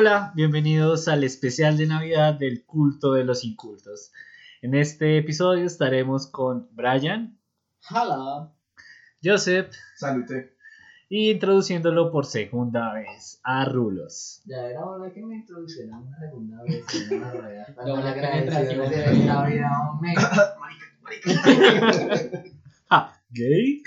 Hola, bienvenidos al especial de Navidad del culto de los incultos. En este episodio estaremos con Brian, Hola. Joseph Salute. y introduciéndolo por segunda vez a Rulos. Ya era hora que me introdujeran una segunda vez. en una Doble la agradecido de hombre. Ah, ¿gay?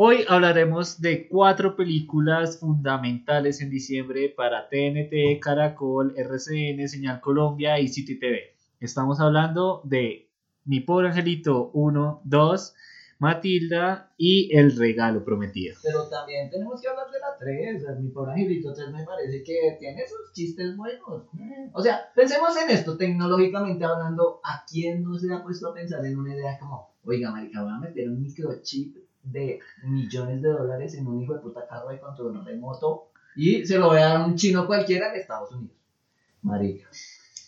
Hoy hablaremos de cuatro películas fundamentales en diciembre para TNT, Caracol, RCN, Señal Colombia y City TV. Estamos hablando de Mi Pobre Angelito 1, 2, Matilda y El Regalo Prometido. Pero también tenemos que hablar de la 3. Mi pobre angelito 3 me parece que tiene sus chistes buenos. O sea, pensemos en esto, tecnológicamente hablando, ¿a quién no se ha puesto a pensar en una idea como, oiga, marica, voy a meter un microchip de millones de dólares en un hijo de puta carro de control remoto y se lo voy a dar a un chino cualquiera de Estados Unidos? Marica.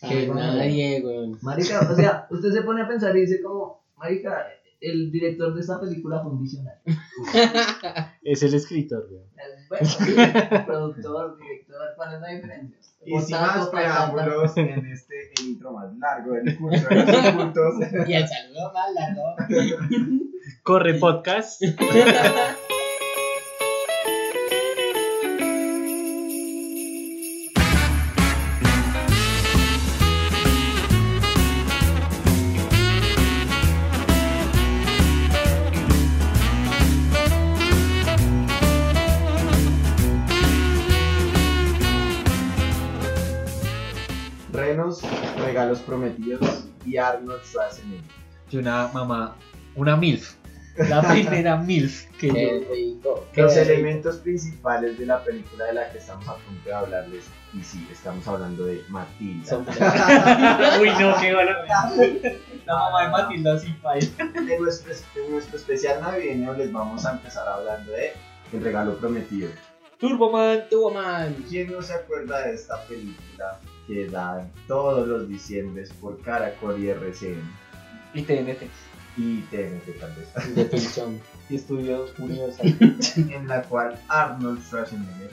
Ay, nadie, weón. Marica, o sea, usted se pone a pensar y dice como, Marica, el director de esta película fue un visionario. Es el escritor, güey. Bueno, sí, productor, director, ¿cuál es la diferencia? Y sin más preámbulos en este el intro más largo del curso de los incultos. Y el saludo más largo. Corre podcast. Renos, regalos prometidos y Arnold Schwarzenegger. Y una mamá, una MILF. La primera MILF que yo- rico. Qué Los rico. elementos principales de la película de la que estamos a punto de hablarles, y sí, estamos hablando de Matilda. Son- Uy, no, qué valor. La mamá de Matilda sin país. En nuestro, en nuestro especial navideño les vamos a empezar hablando de El regalo prometido. Turboman. Tuvo man. ¿Quién no se acuerda de esta película que dan todos los diciembres por Caracol y RCN Y TNT. Y TNT tal vez? De Pinchón. Y Estudios Universal. en la cual Arnold Schwarzenegger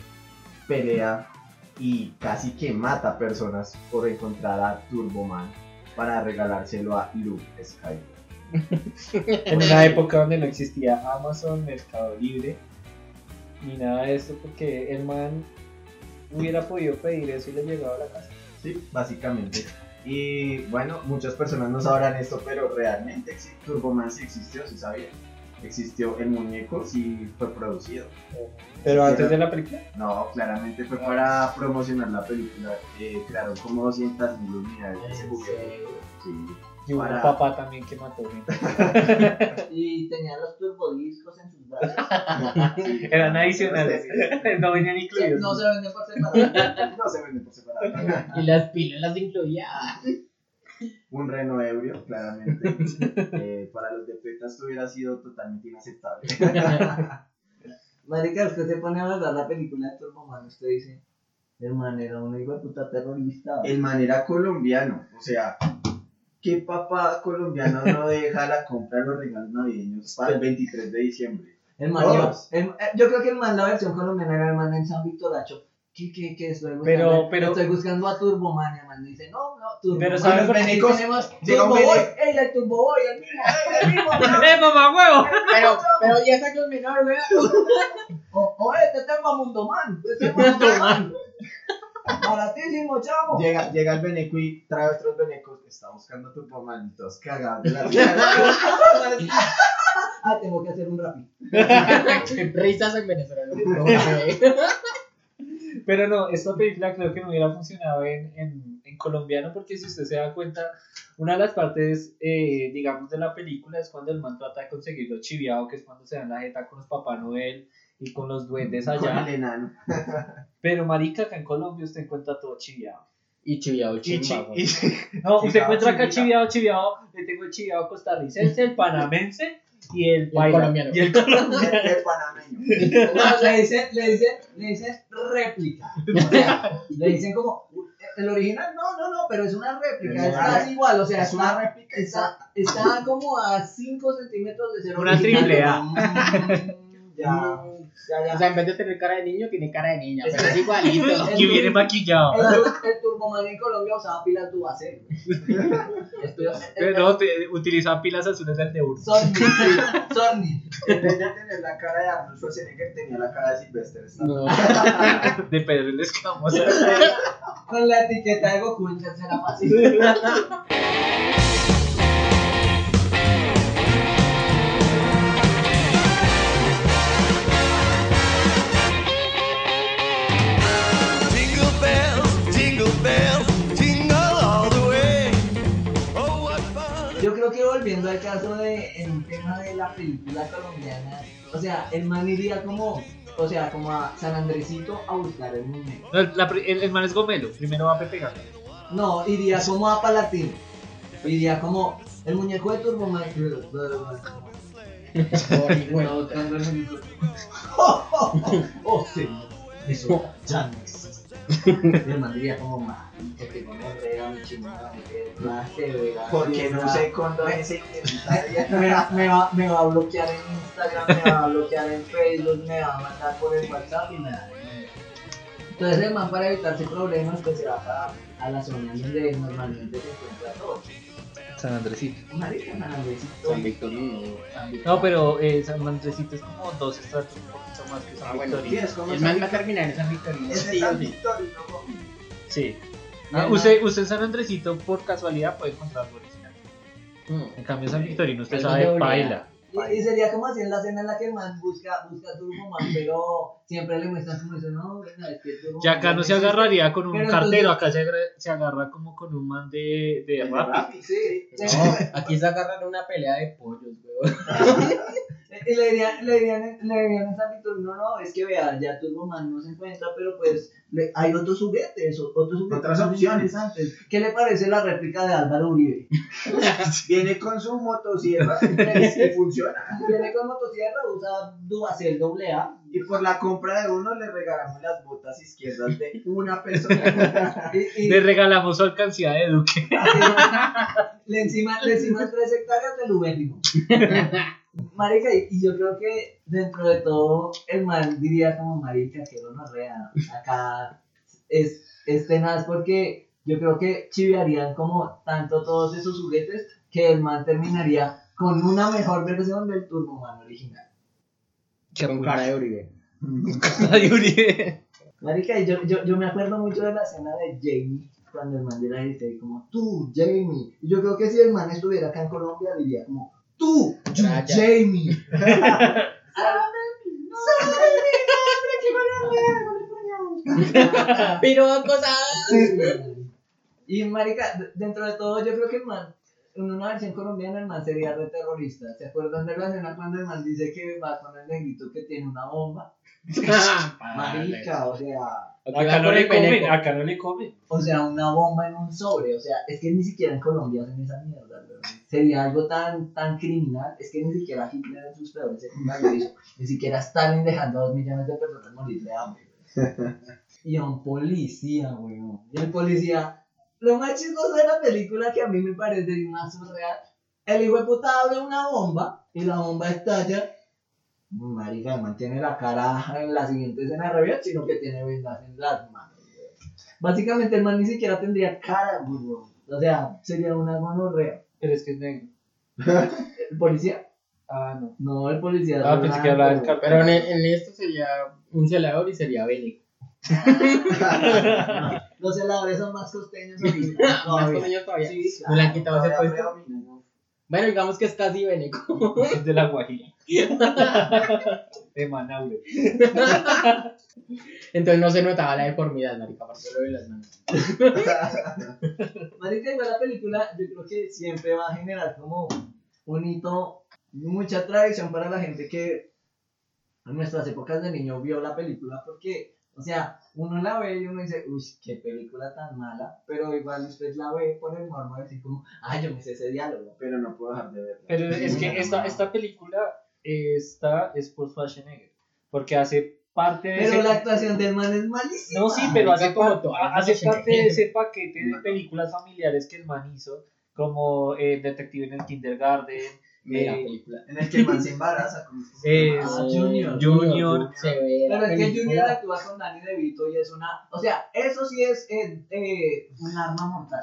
pelea y casi que mata personas por encontrar a Turboman para regalárselo a Luke Skywalker. En una época donde no existía Amazon, Mercado Libre, ni nada de esto, porque el man hubiera podido pedir eso y le llegaba a la casa. Sí, básicamente. Y bueno, muchas personas no sabrán esto, pero realmente Turboman sí existió, sí sabía. Existió el muñeco, sí fue producido. Pero antes de la película. No, claramente fue para promocionar la película. Eh, crearon como 200 mil unidades. Sí. Y hubo un Para- papá también que mató gente. Y tenía los turbodiscos en sus brazos. Eran adicionales. no venían incluidos. No se venden por separado. No se vende por separado. Y las pilas las incluía. Un reno ebrio, claramente. Eh, para los de Peta esto hubiera sido totalmente inaceptable. Marica, usted se pone a hablar la película de Turboman, usted dice, hermano, era un hijo de puta terrorista. El man era colombiano, o sea, ¿qué papá colombiano no deja la compra de los regalos navideños para el 23 de diciembre? El man, el- eh, yo creo que el man, la versión colombiana era el man en San Victoracho. ¿Qué, qué, qué estoy buscando? Pero- pero- Estoy buscando a Turboman, y el man dice, no, no, Turboman. Pero ¿sabes por qué? Tenemos Turboboy, bebé. ey, el Turboboy, el mismo, ey, el mismo. ¡Eh, mamá huevo! Pero, pero ya sacó el menor, weón. O, o este tengo a Mundoman, este tengo a Mundoman. Baratísimo, chavo. Llega, llega el Beneco y trae otros Benecos, está buscando tu mamá y todos cagados de la risa. Ah, tengo que hacer un rápido. Risas en Venezuela. Pero no, esta película creo que no hubiera funcionado en, en, en colombiano porque si usted se da cuenta, una de las partes, eh, digamos, de la película es cuando el man trata de conseguir lo chiviado, que es cuando se dan la jeta con los Papá Noel y con los duendes Con allá. el enano. Pero marica, acá en Colombia usted encuentra todo chiviado. Y chiviao Y chi- no, usted encuentra acá chivia. chiviado, chiviado, le tengo el chiviado costarricense, el panamense y el, el paila. colombiano. Y el colombiano. El panameño. No, le dicen, le dicen, le dicen réplica. O sea, le dicen como, el original, no, no, no, pero es una réplica, Es casi igual, o sea, Es una está, réplica. está, está como a 5 centímetros de ser Una original. triple A. Mm, Ya. Ya, ya. O sea, en vez de tener cara de niño, tiene cara de niña. Es Pero es igualito. Y viene maquillado. El, el Turboman en Colombia usaba pilas. Estoy- Pero no, utilizaba pilas azules del de uno. Sorny, sí, Sorny. En vez de tener la cara de Arnold Schwarzenegger, tenía la cara de Sylvester. No. De Pedro el Escamoso. Con la etiqueta de Goku en tercera fase. Volviendo al caso de el tema de la película colombiana, o sea, el man iría como, o sea, como a San Andresito a buscar el muñeco. No, la pri- el, el man es gomelo. Primero va a pegar. No, iría como a Palatino. Iría como el muñeco de Turboman. Bueno, Oh, oh, oh, oh, señor. Eso ya no como, chingada, más que Porque no verá". sé condones identitarias. me va, me, va, me va a bloquear en Instagram, me va a bloquear en Facebook, me va a mandar por el WhatsApp y me va Entonces man para evitarse problemas pues se va para a la zona donde normalmente se encuentra todo. San Andresito. Marica, San Andresito. San Victorino. No, pero eh, San Andresito es como dos estratos, un más que San Ah, bueno, Victorino. El San man va a terminar en San Victorino. Es Sí o San sí. Victorino, ¿no? Sí. Y Ah, usted, usted en San Andresito por casualidad puede encontrar algo original. Mm. En cambio San Victorino usted sabe de baila. Y, y sería como así en la escena en la que el man busca, busca a Turboman, pero siempre le muestran como eso, no, venga, es que Ya acá no se agarraría con un Pero cartero, acá se agarra, se agarra como con un man de, de rap. Sí, No, aquí se agarran una pelea de pollos, weón. Y le dirían, le dirían, le dirían no, no, es que vea, ya Turboman no se encuentra, pero pues le- hay otros juguetes, otros juguetes Otras opciones. interesantes. ¿Qué le parece la réplica de Álvaro Uribe? Viene con su motosierra y funciona. Viene con motosierra, usa Duracell AA. Y por la compra de uno le regalamos las botas izquierdas de una persona. Y, y Le regalamos su alcancía de Duque. le encima, le encima tres hectáreas de lubérrimo. Marica, y, yo creo que dentro de todo, el man diría como marica, que no nos rea. Acá es, es tenaz porque yo creo que chiviarían como tanto todos esos juguetes que el man terminaría con una mejor versión del Turboman original. Con cara de Uribe. Ay, Uribe. Marica, y yo, yo, yo me acuerdo mucho de la escena de Jamie cuando el man de la dice como tú, Jamie. Y yo creo que si el man estuviera acá en Colombia diría como tú, you. Jamie. Pero cosas. y marica, dentro de todo yo creo que el man, en una versión colombiana el man sería re terrorista. ¿Se acuerdan de la escena cuando el man dice que va con el negrito que tiene una bomba? Marica, o sea, Acá no le comen, acá no le comen. o sea, una bomba en un sobre, o sea, es que ni siquiera en Colombia hacen esa mierda. Sería algo tan, tan criminal, es que ni siquiera Hitler en sus peores ni siquiera Stalin dejando a dos millones de personas morir de hambre. Y a un policía, weón. Y el policía, lo más chistoso de la película que a mí me parece más surreal, el hijo de puta abre una bomba y la bomba estalla. Marica, el man tiene la cara en la siguiente escena bien, sino que tiene vendas en las manos. Básicamente el man ni siquiera tendría cara, weón. O sea, sería una gonorrea. Pero es que es negro. ¿El policía? Ah, no. No, el policía. Ah, es pensé que hablaba del. Pero en, en esto sería un celador y sería Bénico. Los celadores son más costeños ahorita. Más todavía. costeños todavía. Sí, ¿No le han claro, quitado ese Todavía puesto? Bueno, digamos que es casi Bénico. Es de la Guajira. De Manaure. Entonces no se notaba la deformidad, marica, aparte lo de las manos. Marica, igual la película, yo creo que siempre va a generar como un hito, mucha tradición para la gente que en nuestras épocas de niño vio la película, porque, o sea, uno la ve y uno dice, uy, qué película tan mala, pero igual usted la ve por el morbo decir como, ay, yo me sé ese diálogo. Pero no puedo dejar de verla. Pero es que esta, esta película esta es por Schwarzenegger. Porque hace parte de Pero ese... la actuación del man es malísima. No, sí, pero hace, como las hace parte de ese paquete de películas familiares que el man hizo, como eh, Detective en el Kindergarten, Mira, Eh, película. En el que el man se embaraza. ¿cómo es que se Es- llama? Ah, Junior. Junior. Se ve la Pero es que. Junior actúa con Danny DeVito y es una. O sea, eso sí es eh, eh, un arma mortal.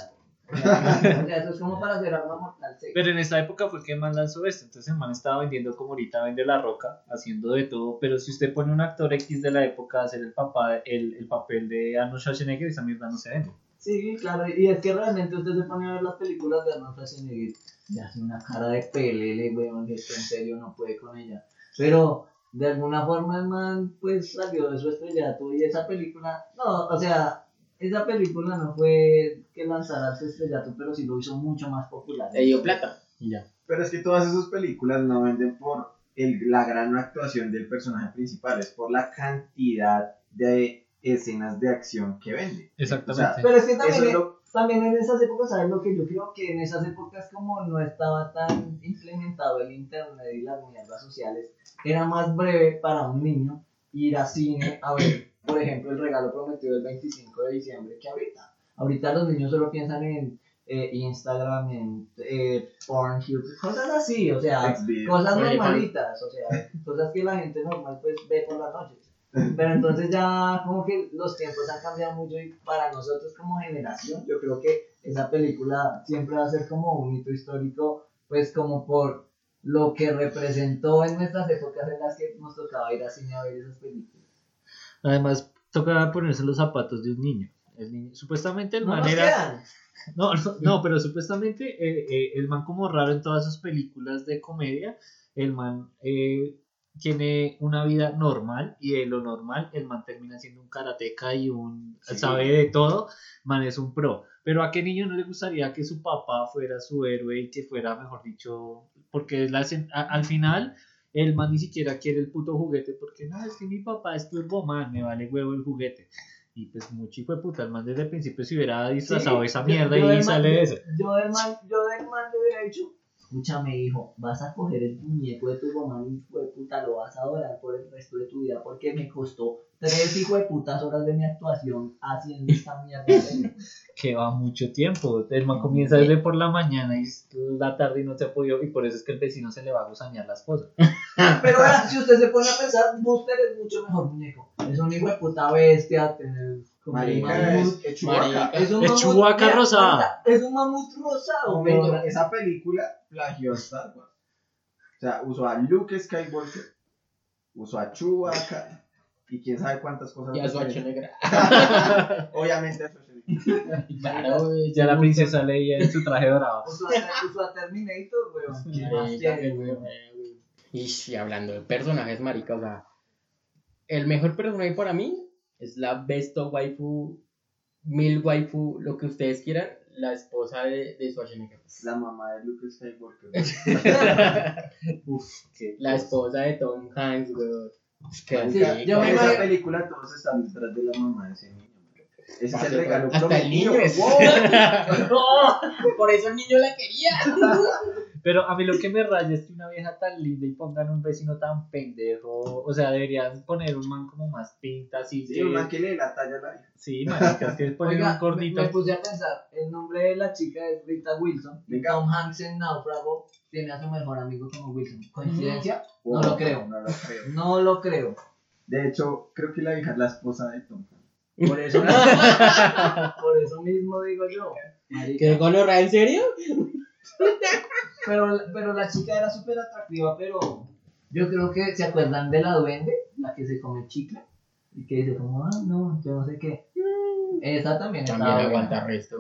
O sea, o sea, eso es como para hacer arma mortal. sí. Pero en esa época fue que el man lanzó esto, entonces el man estaba vendiendo como ahorita vende La Roca, haciendo de todo, pero si usted pone un actor X de la época a hacer el, papá, el, el papel de Arnold Schwarzenegger, esa mierda no se vende. Sí, claro, y es que realmente usted se pone a ver las películas de Arnold Schwarzenegger y hace una cara de pelele, weón, que en serio no puede con ella. Pero de alguna forma el man pues salió de su estrellato y esa película, no, o sea, esa película no fue que lanzara su estrellato, pero sí lo hizo mucho más popular. Le dio plata. Y ya. Pero es que todas esas películas no venden por el- la gran actuación del personaje principal, es por la cantidad de escenas de acción que vende. Exactamente. Pero es que Eso también, es lo- también en esas épocas, ¿sabes lo que yo creo? Que en esas épocas como no estaba tan implementado el internet y las mierdas sociales, era más breve para un niño ir a cine a ver, por ejemplo, el regalo prometido del 25 de diciembre que ahorita. Ahorita los niños solo piensan en eh, Instagram, en eh, Pornhub, cosas así, o sea, cosas normalitas, o sea, cosas que la gente normal pues ve por las noches. Pero entonces ya como que los tiempos han cambiado mucho y para nosotros como generación yo creo que esa película siempre va a ser como un hito histórico pues como por lo que representó en nuestras épocas en las que nos tocaba ir a cine a ver esas películas. Además, toca ponerse los zapatos de un niño. El niño- supuestamente el No man era... No, no, no, pero supuestamente eh, eh, el man como raro en todas sus películas de comedia, el man eh, tiene una vida normal y de lo normal el man termina siendo un karateca y un Sí. sabe de todo, man es un pro. Pero a qué niño no le gustaría que su papá fuera su héroe y que fuera, mejor dicho, porque la al final el man ni siquiera quiere el puto juguete porque no, es que mi papá es turboman, me vale huevo el juguete. Y pues mucho hijo de puta, el man desde el principio se hubiera disfrazado de esa yo- mierda yo y del sale man- de eso. Yo del man, yo del man le hubiera dicho, escúchame hijo, vas a coger el muñeco de tu mamá y hijo de puta lo vas a adorar por el resto de tu vida porque me costó tres hijo de putas horas de mi actuación haciendo esta mierda. Que va mucho tiempo. El man comienza desde por la mañana y la tarde y no se ha podido, y por eso es que el vecino se le va a gusañar las cosas. Pero vean, si usted se pone a pensar, Buster es mucho mejor muñeco. Es un hijo de puta bestia, tener Marica, mamut. es, es un mamut, rosada. Es un mamut rosado. Esa película plagió a Star Wars. O sea, usó a Luke Skywalker, usó a Chewbacca y quién sabe cuántas cosas. Y a. Schwarzenegger. Obviamente a Schwarzenegger. Claro. Ya la princesa Leia en su traje dorado. Usó a, Terminator, weón. Y hablando de personajes, marica, o sea, el mejor personaje para mí es la besto waifu, mil waifu, lo que ustedes quieran, la esposa de, de Schwarzenegger. La mamá de Luke Skywalker. Uf, qué La esposa de Tom Hanks, weón. Sí, yo en me esa película todos están detrás de la mamá de ese niño. Ese es el regalo hasta el niño. prometido. ¡Wow! Por eso el niño la quería. Pero a mí lo que me raya es que una vieja tan linda y pongan un vecino tan pendejo. O sea, deberían poner un man como más pinta, así. Sí, que- un man que le la talla a la hija. Sí, maricas, que ponen Oiga, un gordito. me, me puse a pensar, el nombre de la chica es Rita Wilson. Venga. Tom Hanks en Náufrago tiene a su mejor amigo como Wilson. ¿Coincidencia? No lo creo. No lo creo. No lo creo. De hecho, creo que la hija es la esposa de Tom Hanks. Por eso, por eso mismo digo yo. marica. ¿Qué gonorrea, en serio? Pero, pero la chica era súper atractiva, pero yo creo que se acuerdan de la duende, la que se come chicle y que dice como, ah, no, yo no sé qué. Esa también También estaba aguanta buena. resto.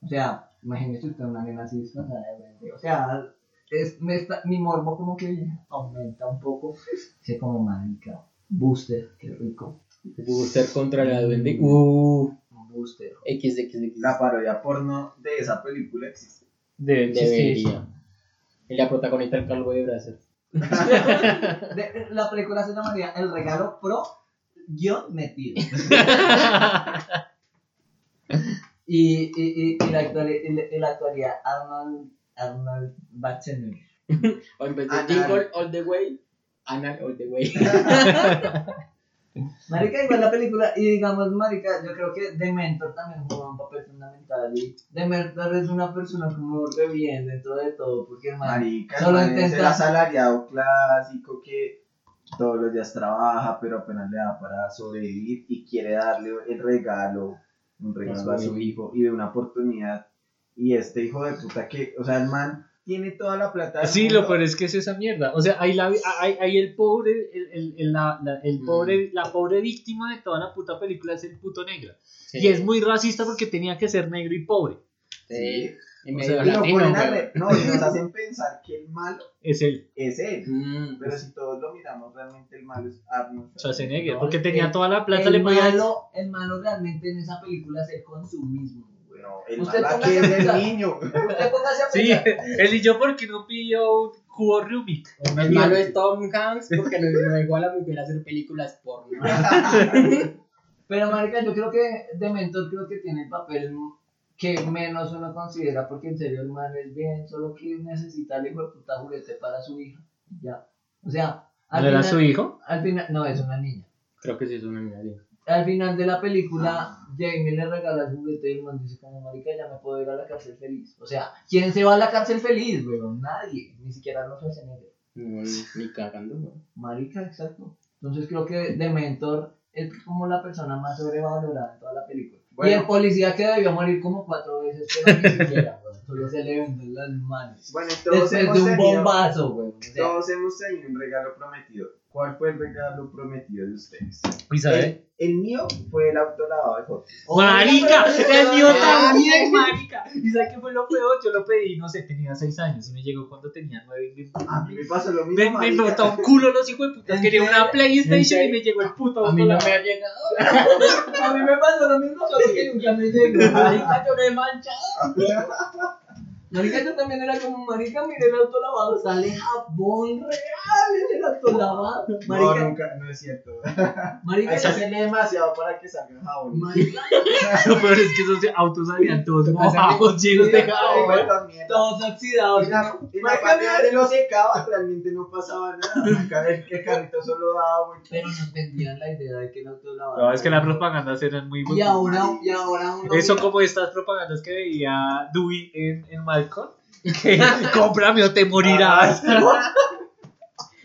O sea, imagínese usted una nena así disfrazada de duende. O sea, es, me está- mi morbo como que aumenta un poco. Dice como, marica, booster, qué rico. Booster contra la duende. Uh, booster. XXX. La parodia porno de esa película existe. De Debería. Y la protagonista el calvo de Brasil. De- la película se llamaría El regalo pro guion metido. y, y, y, y la actualidad, y la, y la actualidad Arnold, Arnold Schwarzenegger. O en vez de Anal. Jingle All the Way, Anal All the Way. Marica, igual la película, y digamos, Marica, yo creo que Dementor también juega un papel fundamental. Y Dementor es una persona como re bien dentro de todo, porque el Marica, Solo el man es el intenta- asalariado clásico que todos los días trabaja, pero apenas le da para sobrevivir y quiere darle el regalo, un regalo a su hijo y de una oportunidad. Y este hijo de puta que, o sea, el man tiene toda la plata. del Sí, mundo. lo peor es que es esa mierda. O sea, ahí, la, ahí, ahí el pobre, el, el, el- la, la- el pobre, la pobre víctima de toda la puta película es el puto negro. Sí. Y es muy racista porque tenía que ser negro y pobre. Sí. Y O sea, latino, ponen a No, y nos hacen pensar que el malo Es él, es él. Mm, Pero si todos lo miramos, realmente el malo es Arnold. Schwarzenegger. No, porque el- tenía toda la plata, el, le podía malo, el malo realmente en esa película es el consumismo. No, el Usted a es el niño. Usted póngase a Sí, pensar. él y yo porque no pidió un jugo Rubik. El malo es Tom Hanks porque no, no igual a mujer a hacer películas porno. Pero, marica, yo creo que Dementor creo que tiene el papel que menos uno considera, porque en serio el man es bien, solo que necesita el hijo de puta juguete para su hija. Ya. O sea, al ¿No era su hijo? Al final, no, es una niña. Creo que sí es una niña. Al final de la película, Jamie le regala el juguete y el man dice como, marica, ya me puedo ir a la cárcel feliz. O sea, ¿quién se va a la cárcel feliz, weón? Nadie. Ni siquiera los Schwarzenegger. No, ni, cagando. Marica, exacto. Entonces creo que Dementor es como la persona más sobrevalorada en toda la película. Y el policía que debió morir como cuatro veces, pero ni siquiera, weón. Solo se le venden las manos. Bueno, todos Después hemos de un tenido- bombazo, weón. O sea, Todos hemos tenido un regalo prometido. ¿Cuál fue el regalo prometido de ustedes? Isabel. El, el mío fue el autolavado de fotos. Marica, Oiga, pero- el mío también, marica. ¿Y sabes qué fue lo peor? Yo lo pedí, no sé, tenía 6 años y me llegó cuando tenía 9 y me, A mí me pasó lo mismo. me, me marica. botó un culo los hijos de putas. ¿En Quería una? PlayStation ¿En y me llegó el puto A mí no me ha llegado. A mí me pasó lo mismo, solo que nunca me llegó. Marica, yo me he manchado. Marica, yo también era como, marica, mire el auto lavado, sale jabón real en el auto lavado. No, Marica, nunca, no es cierto. marica, que hacerle demasiado para que salga el jabón. marica, Lo peor es que esos autos salían todos mojados, llenos de jabón. Todos oxidados. Y la, y la Marica, parte mira, donde lo secaba realmente no pasaba nada. Marica, El, el carrito solo daba vueltas. Pero nos vendían la idea de que el auto lavado. No, es que las propagandas eran muy Y buenas. ahora, y ahora uno. Eso mira- como estas propagandas que veía Dewey en, en Malcolm. Que cómprame o te morirás.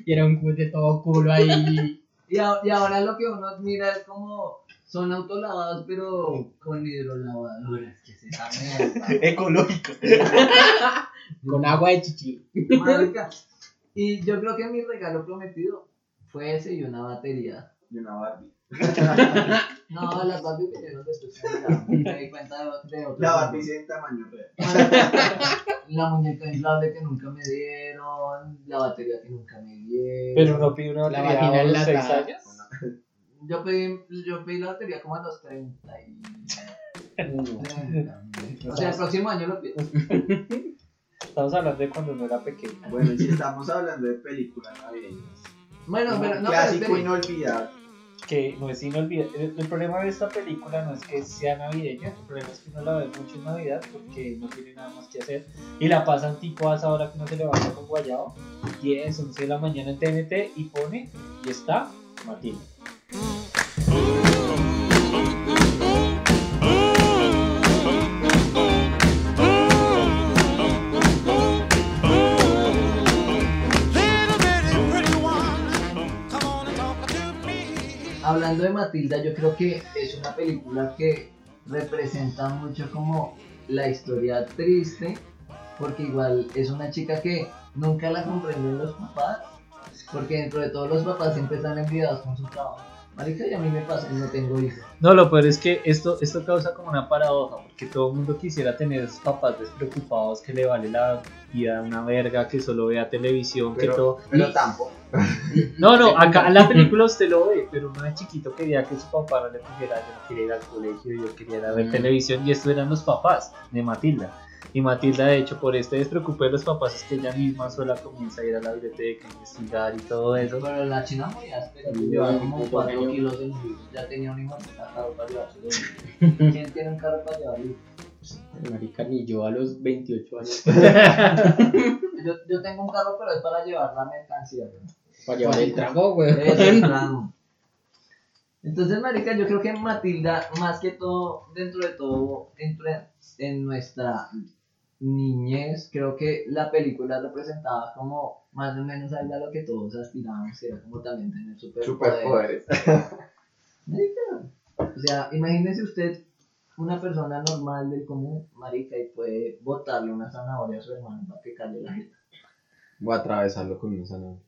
Y era un juguete todo culo ahí. Y, a- y ahora lo que uno mira es como. Son autolavados, pero con hidrolavadoras. ¿Qué es esa mierda? Ecológico. Con agua de chichi. Marica. Y yo creo que mi regalo prometido fue ese y una batería. Y una Barbie. No, las Barbie vinieron después. Me di cuenta de, de otro. La Barbie sí en tamaño real. La muñeca inflable que nunca me dieron. La batería que nunca me dieron. Pero no pide una La batería vagina a los 6 enlatada. años. Yo pedí, yo pedí la batería como a los 30 y... 30. O sea, el próximo año lo pido. Estamos hablando de cuando no era pequeño. Bueno, y si estamos hablando de películas navideñas. Bueno, pero no, clásico inolvidable. No es inolvidable. El, el problema de esta película no es que sea navideña, el problema es que uno la ve mucho en Navidad porque no tiene nada más que hacer. Y la pasan tipo a esa hora que uno se levanta con guayabo, 10, 11 de la mañana en TNT y pone, y está Matilda. Hablando de Matilda, yo creo que es una película que representa mucho como la historia triste, porque igual es una chica que nunca la comprenden los papás, porque dentro de todos los papás siempre están enviados con su trabajo. Marica, y a mí me pasa, y no tengo hijos. No, lo peor es que esto, esto causa como una paradoja, porque todo el mundo quisiera tener esos papás despreocupados que le vale la vida una verga, que solo vea televisión, que todo. pero Y- tampoco. No, no, acá en la película usted lo ve, pero uno de chiquito quería que su papá no le pusiera, yo no quería ir al colegio, yo quería ir a ver Mm. televisión, y estos eran los papás de Matilda. Y Matilda, de hecho, por este despreocupé de los papás, es que ella misma sola comienza a ir a la biblioteca, a investigar y todo eso. Pero la china muy áspera, Sí, llevaba como sí, 4 genio. kilos de libros, ya tenía un hijo carro para llevarse. ¿Quién tiene un carro para llevar libros? Marica, ni yo a los 28 años. Yo, yo tengo un carro, pero es para llevar la mercancía. ¿no? Para llevar el trago, güey. Es plano. Entonces, marica, yo creo que Matilda, más que todo, dentro de todo, entra en nuestra niñez, creo que la película representaba como más o menos algo a lo que todos aspirábamos, que era como también tener superpoderes. Superpoderes. Marica, O sea, imagínese usted una persona normal del común, marica, y puede botarle una zanahoria a su hermano para que calle la gente. Voy a atravesarlo con un zanahoria.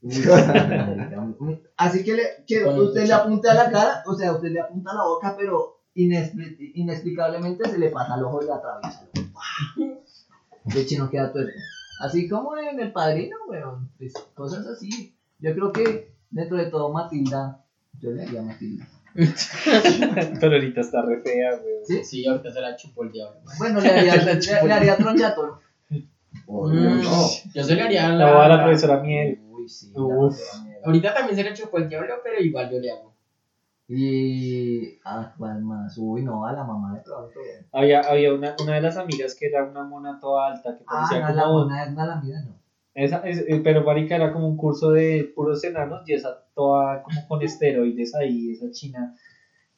Así que, le, que usted le apunte a la cara, o sea, usted le apunta a la boca, pero inexpli- inexplicablemente se le pasa al ojo y la atraviesa. De chino queda tuerto. Así como en El Padrino, weón, pues, cosas así. Yo creo que dentro de todo Matilda, yo le haría a Matilda. Pero ahorita está re fea, güey. ¿Sí? Sí, ahorita se la chupó el diablo. Bueno, le haría, le, le haría tronchatoro. Oh, Mm, no. Yo se le haría La voy a dar a la profesora Miel. Uy, sí. Uf. la Ahorita también se le chupó el diablo, pero igual yo le hago. Y. Ah, ¿cuál más? Uy, no, a la mamá de pronto. Había, había una, una de las amigas que era una mona toda alta que Ah, parecía no, la mona es mala vida, no. Esa, es- eh, pero marica era como un curso de puros enanos y esa toda como con esteroides ahí, esa china.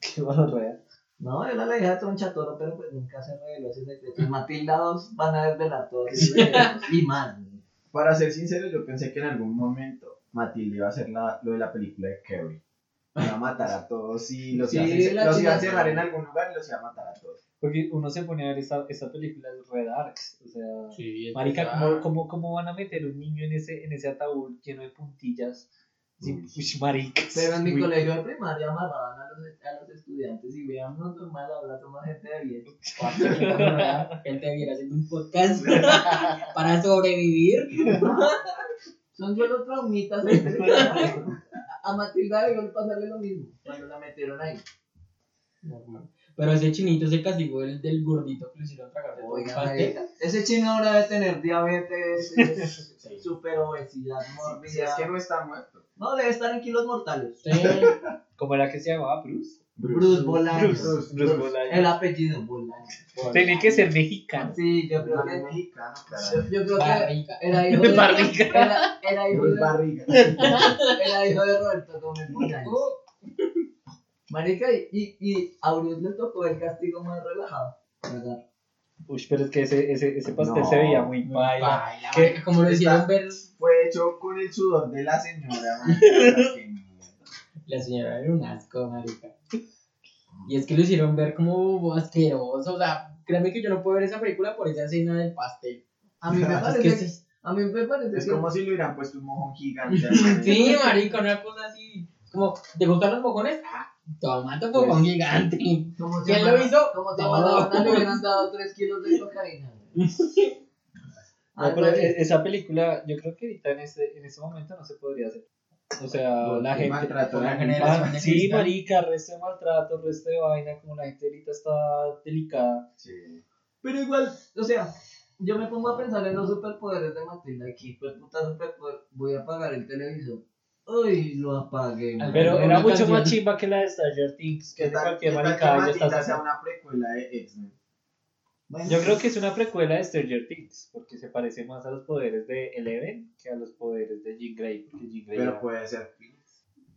Qué barrea. No, era la hija de Tronchatoro, pero pues nunca se reveló ese secreto. En Matilda 2 van a desvelar todos y más. Para ser sincero, yo pensé que en algún momento Matilde iba a hacer la, lo de la película de Carrie. Iba a matar a todos y los, Sí, iba, a, los iba en algún lugar y los iba a matar a todos. Porque uno se pone a ver esa, esa película de Red Arcs. O sea, Sí, marica, ¿cómo, cómo, cómo van a meter un niño en ese, en ese ataúd lleno de puntillas? Sí, Uy. uy, marica. Pero en mi Uy. colegio de primaria amarraban a los, a los estudiantes y vean, no normal, ahora somos gente de bien. Gente viera haciendo un podcast para sobrevivir. Son solo traumitas. A Matilda debió pasarle lo mismo cuando la metieron ahí. Normal. Pero ese chinito se castigó el del gordito que le hicieron tragar todo el Oiga, pastel. marica, ese chino ahora debe tener diabetes, super obesidad mórbida. Si es que no está muerto. No, debe estar en kilos mortales. Sí. ¿Cómo era que se llamaba? Bruce. Bruce Bolaños. Bruce, Bruce Bolaños. El apellido Bolaños. Tenía que ser mexicano. Sí, yo creo que. mexicano, Yo, claro. yo creo que era hijo de. Barriga. Era, era hijo de. Barriga. Era hijo de Roberto Gómez Bolaños. Marica, y, y, y a Bruce le tocó el castigo más relajado. ¿Verdad? Uy, pero es que ese, ese, ese pastel No, se veía muy baila. Como lo hicieron ver Fue hecho con el sudor de la señora. La señora era un asco, marica. Y es que lo hicieron ver como asqueroso. O sea, créanme que yo no puedo ver esa película por esa escena del pastel. A mí me Es parece que. es- A mí me parece Es que. como si le hubieran puesto un mojón gigante. Sí, marica, una cosa así. Como, ¿te gustan los mojones? Ah, toma tu mojón Pues- gigante. Como si ¿Quién lo hizo? Como si a No. Maradona le hubieran dado 3 kilos de cocaína. No, pero e- esa película, yo creo que ahorita en ese, en ese momento no se podría hacer. O sea, Por la gente. maltrato, la generación de sí, marica, resto de maltrato, resto de vaina, como la gente ahorita está delicada. Sí. Pero igual, o sea, yo me pongo a pensar en los superpoderes de Matilda aquí. Pues puta superpoder, voy a apagar el televisor. Uy, lo apagué. man. Pero era mucho canción. más chimba que la de Stranger Things, que ¿Qué de tal, cualquier qué tal que Matilda sea haciendo. una precuela de X-Men? Bueno, Yo creo que es una precuela de Stranger Things, porque se parece más a los poderes de Eleven que a los poderes de Jean Grey, porque Jean Grey Pero era, puede ser.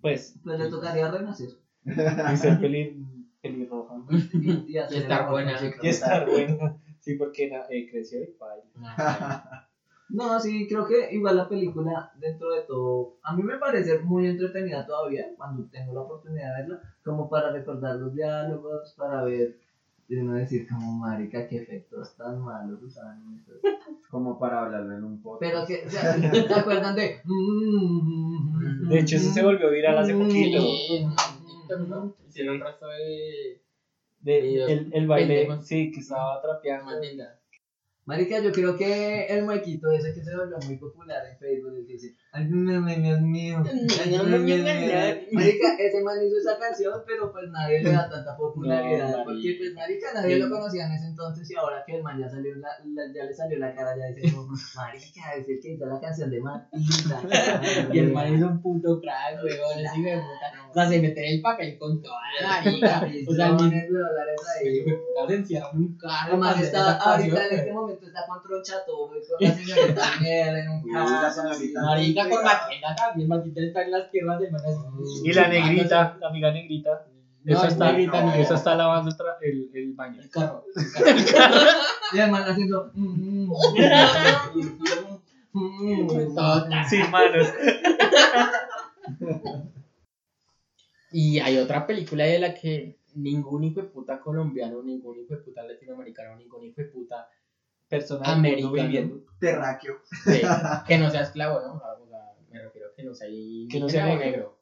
pues, Pues le tocaría renacer. y ser peli- pelirroja. Y, y estar buena. Y estar buena. Sí, porque eh, creció y baila. No, sí, creo que igual la película, dentro de todo, a mí me parece muy entretenida todavía, cuando tengo la oportunidad de verla, como para recordar los diálogos, para ver, y uno decir como, marica, qué efectos tan malos usaban en esto". Como para hablarlo en un podcast. Pero que, o sea, ¿se acuerdan de...? De hecho, eso se volvió viral hace poquito. Sí, ¿no? Hicieron resto de el, el baile, sí, que estaba trapeando. Matilda. Marica, yo creo que el muequito ese que se volvió muy popular en Facebook, el que dice, ay, no, Dios mío, ay, no, no, no, no". Marica, ese man hizo esa canción, pero pues nadie le da tanta popularidad, No, porque pues marica, nadie Sí. lo conocía en ese entonces y ahora que el man ya salió, la, la- ya le salió la cara, ya dice como, marica, es el que hizo la canción de Matilda. Y el man es un puto crack, weón. Ese hijo de puta. O sea, se mete en el papel con toda la marica. O sea, millones de dólares ahí. se encierra en un carro. Está ahorita en este momento está con Tronchatoro y con la señorita Miel en un señorita. Marica con Matilda también. Matilda está en las piernas del man así. Y la negrita, la amiga negrita. No, esa, es está, esa está lavando el, tra- el, el baño. El carro. Y man haciendo. mm, mm, mm. Sin manos. Y hay otra película de la que ningún hijo de puta colombiano, ningún hijo de puta latinoamericano, ningún hijo de puta Persona americano viviendo. Terráqueo. sí, que no sea esclavo, ¿no? O sea, me refiero a que no sea Que no sea indígena o negro.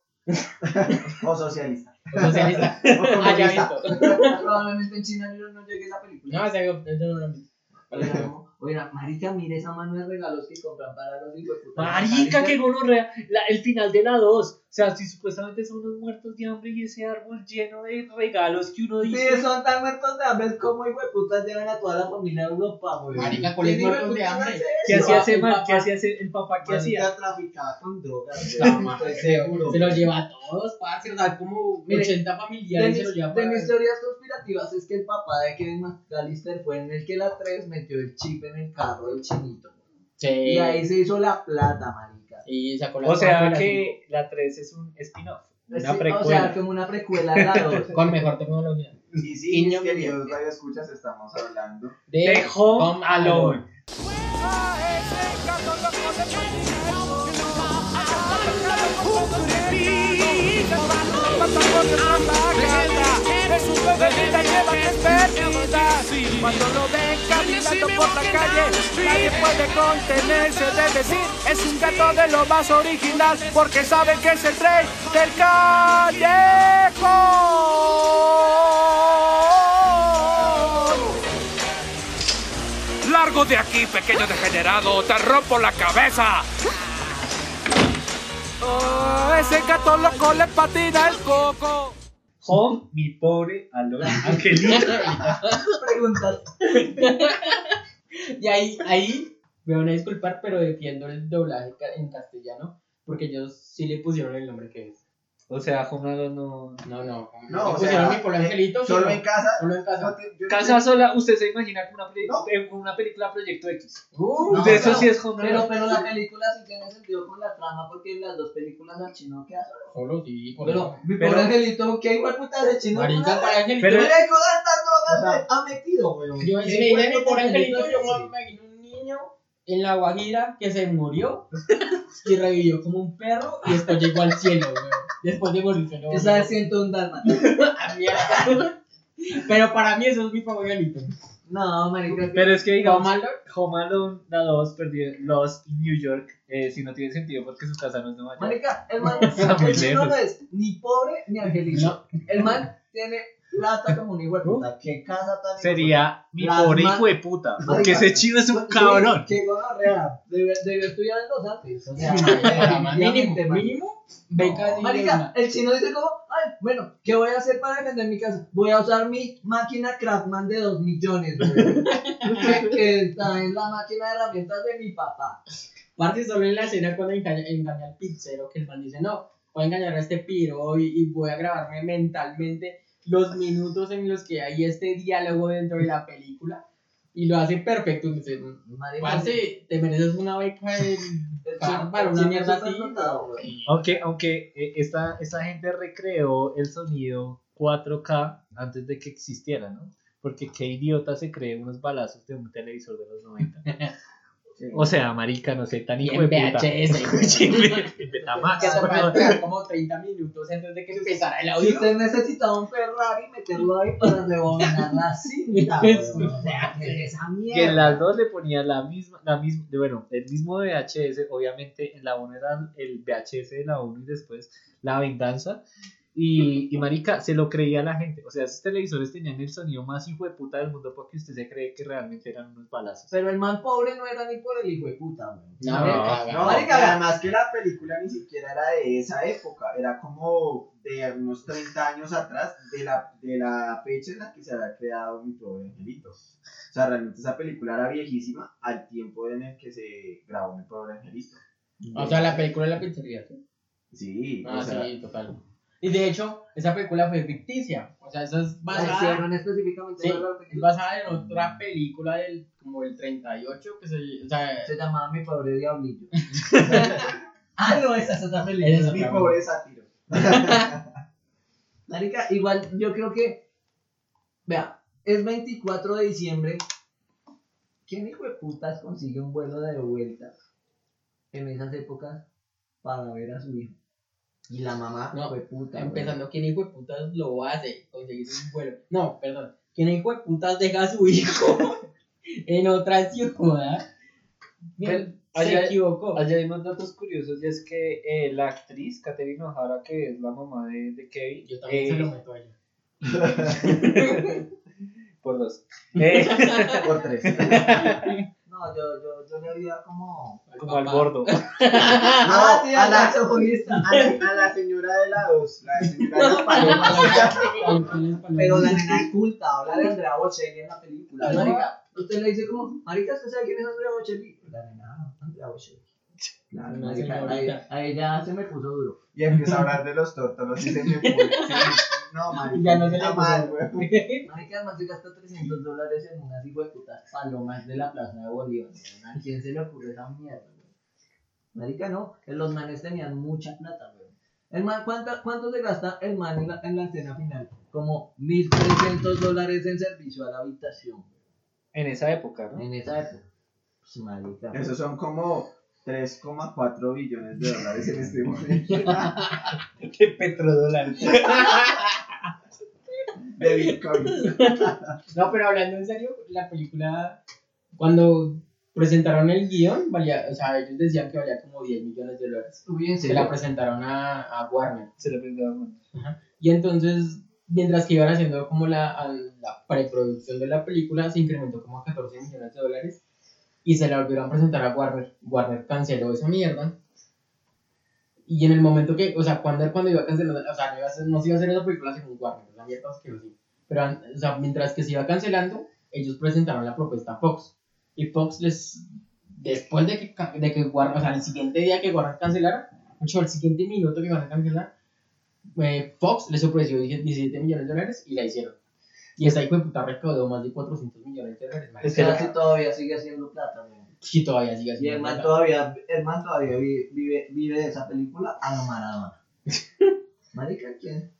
O socialista. O socialista. O Ah, ya visto. Probablemente en China no, no llegue la película. No, o sea, yo, yo no lo he visto. Oiga, marica, mire esa mano de regalos que compran para los hijos de puta. Marica, que gonorrea. La- el final de la 2. O sea, si supuestamente son unos muertos de hambre y ese árbol lleno de regalos que uno dice. Sí, son tan muertos de hambre como hijo de puta llevan a toda la familia a Europa, güey. Marica, ¿cuáles ¿Quién hijo muertos de hambre? ¿Qué eso? hacía ese man? ¿Qué hacía el papá? ¿Qué hacía? Marica traficaba con drogas, seguro. se los lleva a todos, parce, o sea, como Mire, 80 De familiares se los lleva de mis teorías conspirativas es que el papá de Kevin McAllister fue en el que la 3 metió el chip en el carro del chinito. Sí. Y ahí se hizo la plata, marica. Y sacó la O sea que la 3 es un spin-off. Una Sí, o precuela. sea, como una precuela de la 2. cinco, Con mejor tecnología. Y sí, mis queridos radioescuchas, estamos hablando. De, De Home Alone. Que es perdida. Cuando lo ven caminando por la calle, nadie puede contenerse de decir es un gato de lo más original porque saben que es el rey del callejón. Largo de aquí, pequeño degenerado, te rompo la cabeza. Oh, ese gato loco le patina el coco. Home, mi pobre Alone. Angelito. Preguntas. Y ahí, ahí me van a disculpar, pero defiendo el doblaje en castellano, porque ellos sí le pusieron el nombre que es. O sea, Home Alone no. No, no. No, o sea, mi pobre eh, angelito, Solo solo en casa. solo en casa. Casa sola, usted se imagina como una, peli- No. eh, como una película Proyecto X. Uh, de eso pero- sí es Home Pero, Alone. pero la película sí tiene sentido con la trama porque en las dos películas al chino queda solo. Solo sí, por Pero mi Pero- pobre angelito, ¿qué igual puta de chino? Marica, para angelito. Pero- Mira, ¿qué tantas drogas ha metido, weón? Yo, si ¿Qué me dicen mi hijo de pobre puta angelito, es yo ese? me imagino un niño en la Guajira que se murió y revivió como un perro y después llegó al cielo, weón. Después de morirse, ¿no? Esa es 101 dálmata. Mierda. Pero para mí eso es mi angelito. No, marica. Pero es que digamos, Home Alone, la 2, perdió Lost New York, eh, si no tiene sentido porque su casa no es Nueva York. Marica, el man, el lejos. no es ni pobre ni angelito. El man tiene plata como un hijo de puta. ¿Qué casa tan Sería mi pobre hijo de puta, porque ese chino es un cabrón. Qué gonorrea. Debió, debió estudiar en los Andes. O sea, mínimo, mínimo, beca de Marica, el chino dice como, ay, bueno, ¿qué voy a hacer para defender mi casa? Voy a usar mi máquina Craftman de 2 millones, güey. que, que está en la máquina de herramientas de mi papá. Parte solo en la escena cuando engaña, engaña al pizzero, que el man dice, no, voy a engañar a este piro y, y voy a grabarme mentalmente los minutos en los que hay este diálogo dentro de la película. Y lo hace perfecto. Dice, Marica, parce, te mereces una beca de para una mierda así. Aunque, aunque eh, esta, esta gente recreó el sonido 4K antes de que existiera, ¿no? Porque qué idiota se cree unos balazos de un televisor de los 90. O sea, marica, no sé, tan Y hijo en de puta. VHS. En Betamax. Que se puede esperar como 30 minutos antes de que empezara el Si audio. usted necesitaba un Ferrari, meterlo ahí para rebobinar la cinta, güey. O sea, que es esa mierda. Que en las dos le ponía la misma, la misma, bueno, el mismo VHS, obviamente en la 1 era el VHS de la 1 y después la venganza. Y, y marica, se lo creía la gente. O sea, esos televisores tenían el sonido más hijo de puta del mundo porque usted se cree que realmente eran unos balazos. Pero el man pobre no era ni por el hijo de puta, güey. No, No, caga. No, Marica, además que la película ni siquiera era de esa época, era como de unos 30 años atrás de la, de la fecha en la que se había creado mi pobre angelito. O sea, realmente esa película era viejísima al tiempo en el que se grabó mi pobre angelito. O sea, la película de la pizzería. ¿sí? Sí, Ah, o sea, sí, total. Y de hecho, esa película fue ficticia. O sea, esa es basada, específicamente sí, es basada en otra película del como el 38, que se, o sea, Se llamaba Mi Pobre Diablillo. ah, no, esa es otra película. es mi pobre sátiro. Marica, igual yo creo que. Vea, es 24 de diciembre. ¿Quién hijo de putas consigue un vuelo de vuelta en esas épocas para ver a su hijo? Y la mamá, No, de puta. güey. Empezando, ¿quién hijo de putas lo hace? Conseguir un vuelo. No, perdón. ¿Quién hijo de putas deja a su hijo en otra ciudad? Pero, se equivocó. Allá hay más datos curiosos y es que eh, la actriz Katherine O'Hara, que es la mamá de, de Kevin, Yo también eh, se lo meto a ella. por dos, Eh, Por tres. No, yo, yo, yo le haría como. como al gordo. Ah, sí, a la-. A la, a la señora de la dos, la señora de las palomas. Pero la nena es culta, habla de Andrea Bocelli en la película. Marica, usted le dice como, Marica, ¿usted sabe quién es Andrea Bocelli? La nena, "Ah, Andrea Bocelli. Claro, ahí, ya se me puso duro. Y empieza a hablar de los tórtolos y se me sí, No, marica. Ya no se le mal, güey. Marica, además se gasta 300 dólares en unas hijo de putas palomas de la plaza de Bolívar. ¿A quién se le ocurre esa mierda? weón? Marica, no, que los manes tenían mucha plata. El man, ¿cuánta, ¿Cuánto se gasta el man en la, en la escena final? Como 1.300 dólares en servicio a la habitación. En esa época, ¿no? En esa época. Pues, marica. Esos son como 3,4 billones de dólares en este momento. Qué petrodólar. De Bitcoin. No, pero hablando en serio, la película, cuando presentaron el guion, valía, o sea, ellos decían que valía como 10 millones de dólares. Se la presentaron a, a Warner. Se le presentaron. Y entonces, mientras que iban haciendo como la, a la preproducción de la película, se incrementó como a 14 millones de dólares. Y se la volvieron a presentar a Warner. Warner canceló esa mierda. Y en el momento que, o sea, cuando, cuando iba a cancelar, o sea, no, iba a ser- no se iba a hacer esa película según Warner, la mierda que no sí. Pero, o sea, mientras que se iba cancelando, ellos presentaron la propuesta a Fox. Y Fox les, después de que, de que Warner, o sea, el siguiente día que Warner cancelara, mucho el siguiente minuto que van a cancelar, eh, Fox les ofreció 17 millones de dólares y la hicieron. Y esa hijo de puta recaudó más de 400 millones de dólares. Es que así todavía sigue haciendo plata, weón. Sí, todavía sigue Y así. el man todavía, el man todavía vive, vive, vive de esa película a lo Maradona. Marica, ¿quién?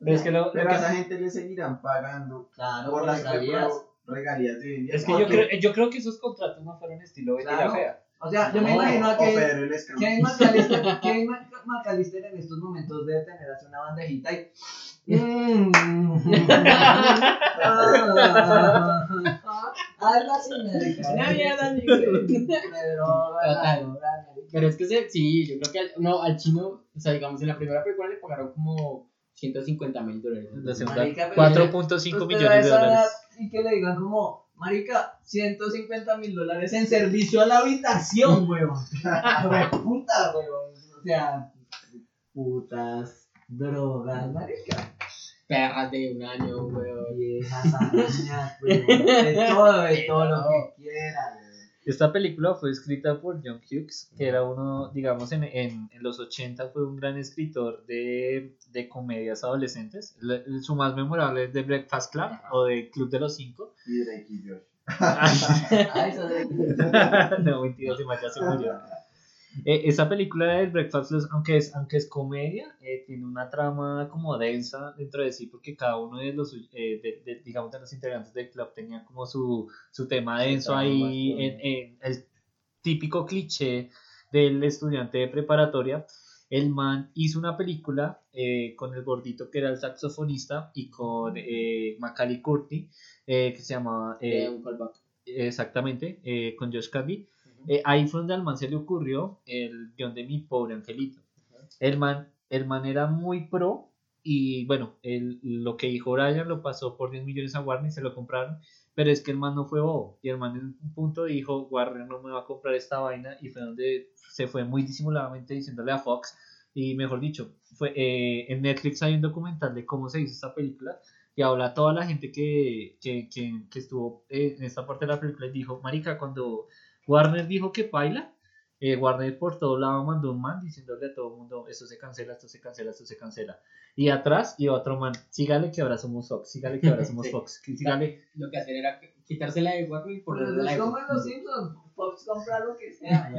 Pero es que lo, lo Pero que- a esa gente le seguirán pagando Claro, por las regalías. regalías de día. es que yo creo, yo creo que esos contratos no fueron estilo Betty Claro. la Fea. O sea, yo me No, imagino a o que. Kevin McAllister, Kevin McAllister en estos momentos debe tener así una bandejita y. Mm. Algo así, marica. Una mierda, Me droga, Total. la droga, marica. Pero es que se- sí, yo creo que al, no, al chino, o sea, digamos, en la primera película le pagaron como 150 mil dólares. La segunda, Marica, pero 4.5 Usted a millones de dólares. Y que le digan como, marica, 150 mil dólares en servicio a la habitación, weón. Hue- Puta, weón. O sea, putas, drogas, marica. Perras de un año, weón. Viejas arañas, weón. De todo, de todo lo que quiera, weón. Esta película fue escrita por John Hughes, que era uno, digamos, en, en, en los 80 fue un gran escritor de, de comedias adolescentes. Le- Su más memorable es The Breakfast Club o de Club de los Cinco. Y Drake y Josh. Ah, eso de... no, mentira, se me ya se murió. Eh, esa película del Breakfast Club, aunque es, aunque es comedia, eh, tiene una trama como densa dentro de sí, porque cada uno de los, eh, de- de- digamos, de los integrantes del club tenía como su, su tema denso trama, ahí, sí. en, en el típico cliché del estudiante de preparatoria. El man hizo una película eh, con el gordito que era el saxofonista y con eh, Macaulay Courtney, eh, que se llamaba... un callback. Exactamente, eh, con Josh Caddy. Eh, ahí fue donde al man se le ocurrió el guion de Mi Pobre Angelito. El man, el man era muy pro y bueno, el- lo que dijo Brian lo pasó por 10 millones a Warner y se lo compraron, pero es que el man no fue bobo y el man en un punto dijo Warner no me va a comprar esta vaina y fue donde se fue muy disimuladamente diciéndole a Fox y mejor dicho, fue, eh, en Netflix hay un documental de cómo se hizo esta película y habla toda la gente que, que, que, que estuvo eh, en esta parte de la película y dijo, marica, cuando Warner dijo que baila, eh, Warner por todo lado mandó un man diciéndole a todo el mundo, esto se cancela, esto se cancela, esto se cancela. Y atrás iba otro man, sígale que ahora somos Fox, sígale que ahora somos Sí. Fox, sígale. Lo que hacían era quitársela de Warner y ponerla es de como en los Simpsons. Fox compra lo que sea.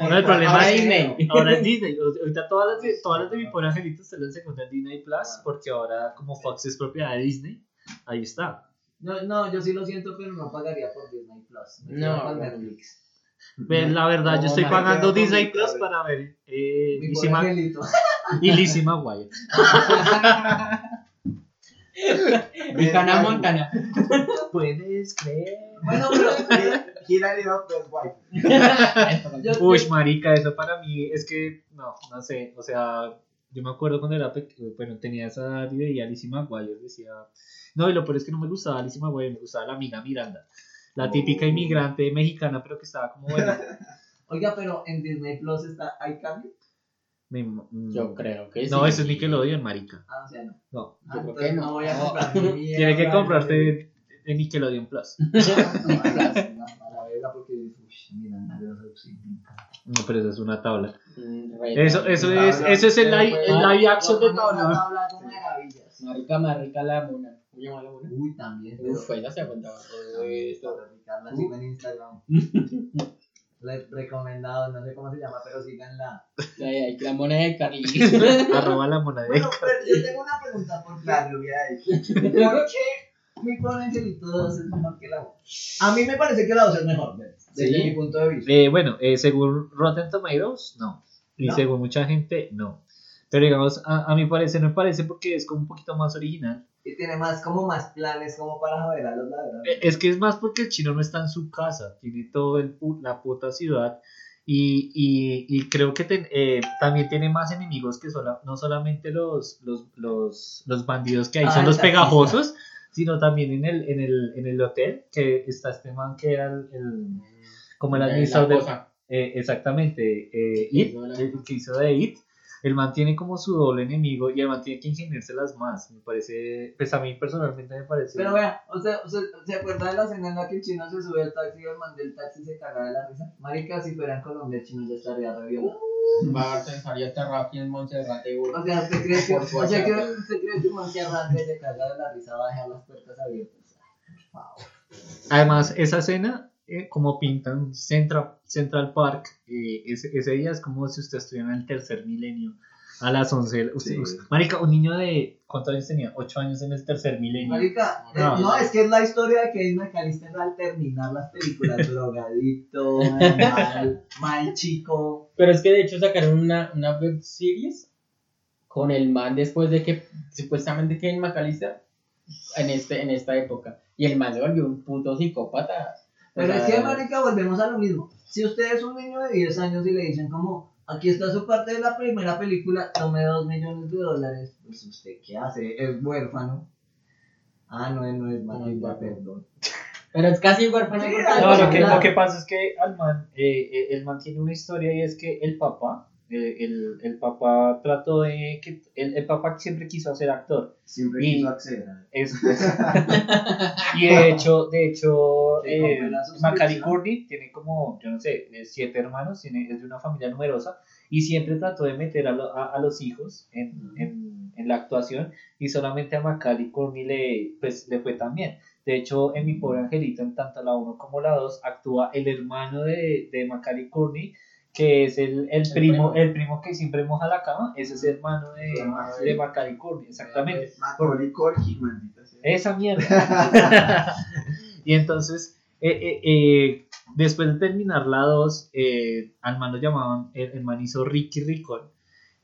Ahora el problema Ahora es Disney. Ahora es Disney. Ahorita todas las de, todas las de mi pobre angelito se las encuentran en Disney Plus porque ahora como Fox es propiedad de Disney, ahí está. No, no, yo sí lo siento, pero no pagaría por Disney Plus. Me No, no. Netflix. Ve, La verdad, No, yo estoy pagando Disney Plus para ver eh, pobre Mag- angelito. y Hannah Montana. Puedes creer. Bueno, pero Hillary Duff es wife. yo, Uy, marica, eso para mí es que, no, no sé, o sea, yo me acuerdo cuando era pequeño, bueno, tenía esa edad y veía a Lizzie McGuire, decía, no, y lo peor es que no me gustaba Lizzie McGuire, me gustaba la amiga Miranda, la típica inmigrante mexicana, pero que estaba como, bueno, Oiga, pero en Disney Plus está, ¿hay cambio? me- mm, Yo creo que sí. no, eso es Nickelodeon, marica, Ah, o sea, no. no, Ah, creo entonces que no. no. voy a comprar mi mierda. tiene que comprarte de Nickelodeon Plus, No, porque, uy, mira, me encanta. pero eso es una tabla, Mm, re- eso, eso Tabla. es, eso es el live, el live action de Con esa tabla. Marica más rica la mona. ¿Cómo se llama la mona? Uy, también. pero- Uf, esa se aguantaba todo esto. La sigo en Instagram. Le recomendado, no sé cómo se llama, pero síganla. Ay, La mona de Carly. arroba la moneda. Bueno, pero yo tengo una pregunta, La ahí. creo que mi angelito 2 es mejor que la 1. A mí me parece que la 2 es mejor, desde Sí. mi punto de vista. Eh, bueno, eh, según Rotten Tomatoes, no. Y ¿No? según mucha gente, no. Pero digamos, a, a mi parecer, me parece porque es como un poquito más original. Y tiene más, como más planes como para joder a los ladrones. Eh, Es que es más porque el chino no está en su casa, tiene todo el, pu- la puta ciudad. Y, y, y creo que ten- eh, también tiene más enemigos que sola- no solamente los, los, los, los bandidos que hay, Ah, son los pegajosos, sino también en el, en, el, en el hotel, que está este man que era el, el- como el administrador. Eh, exactamente, eh, It, el que hizo de It, el man tiene como su doble enemigo y el man tiene que ingeniárselas más. Me parece, pues a mí personalmente me parece. Pero vea, o sea, o sea, ¿se acuerda de la escena en la que el chino se sube al taxi y el man del taxi se caga de la risa? Marica, si fuera en Colombia, el chino ya estaría reviolado. Va a pensar ya enterrado aquí en Monserrate. güey. O sea, ¿usted cree que, o sea, que. ¿usted cree que y se caga de la risa va a dejar las puertas abiertas? Favor. Además, esa escena, eh, como pintan Central, Central Park, eh, ese, ese día es como si usted estuviera en el tercer milenio. A las 11. de la- usted- Sí. usted- marica, un niño de. ¿Cuántos años tenía? 8 años en el tercer milenio. Marica, eh, No. no, es que es la historia de Kevin McAllister al terminar las películas, drogadito, mal, mal chico. Pero es que de hecho sacaron una, una web series con el man después de que supuestamente Kevin McAllister en, este, en esta época. Y el man se volvió un puto psicópata. Pero sea, es que, marica, volvemos a lo mismo. Si usted es un niño de 10 años y le dicen como, aquí está su parte de la primera película, tome 2 millones de dólares, pues usted, ¿qué hace? Es huérfano. Ah, no, no es Matilda, perdón. Pero es casi huérfano. Sí, No, lo que, lo que pasa es que al man, eh, eh, el man tiene una historia y es que el papá, el, el papá trató de que el, el papá siempre quiso ser actor. Siempre Y- quiso acceder a Es, es- y de hecho, de hecho, eh. Macaulay Culkin tiene como, yo no sé, eh, siete hermanos, tiene, es de una familia numerosa y siempre trató de meter a, lo- a, a los hijos en, en, en la actuación y solamente a Macaulay Culkin le, pues, le fue tan bien. De hecho, en Mi Pobre Angelito, en tanto la 1 como la 2, actúa el hermano de, de Macaulay Culkin, que es el, el, primo, primo. el primo que siempre moja la cama, ese es el hermano de, de Macaulay Culkin, exactamente. Macaulay Culkin, maldita sea. Esa mierda. y entonces, eh, eh, eh, después de terminar la 2, eh, al man lo llamaban, el, el man hizo Ricky Ricón.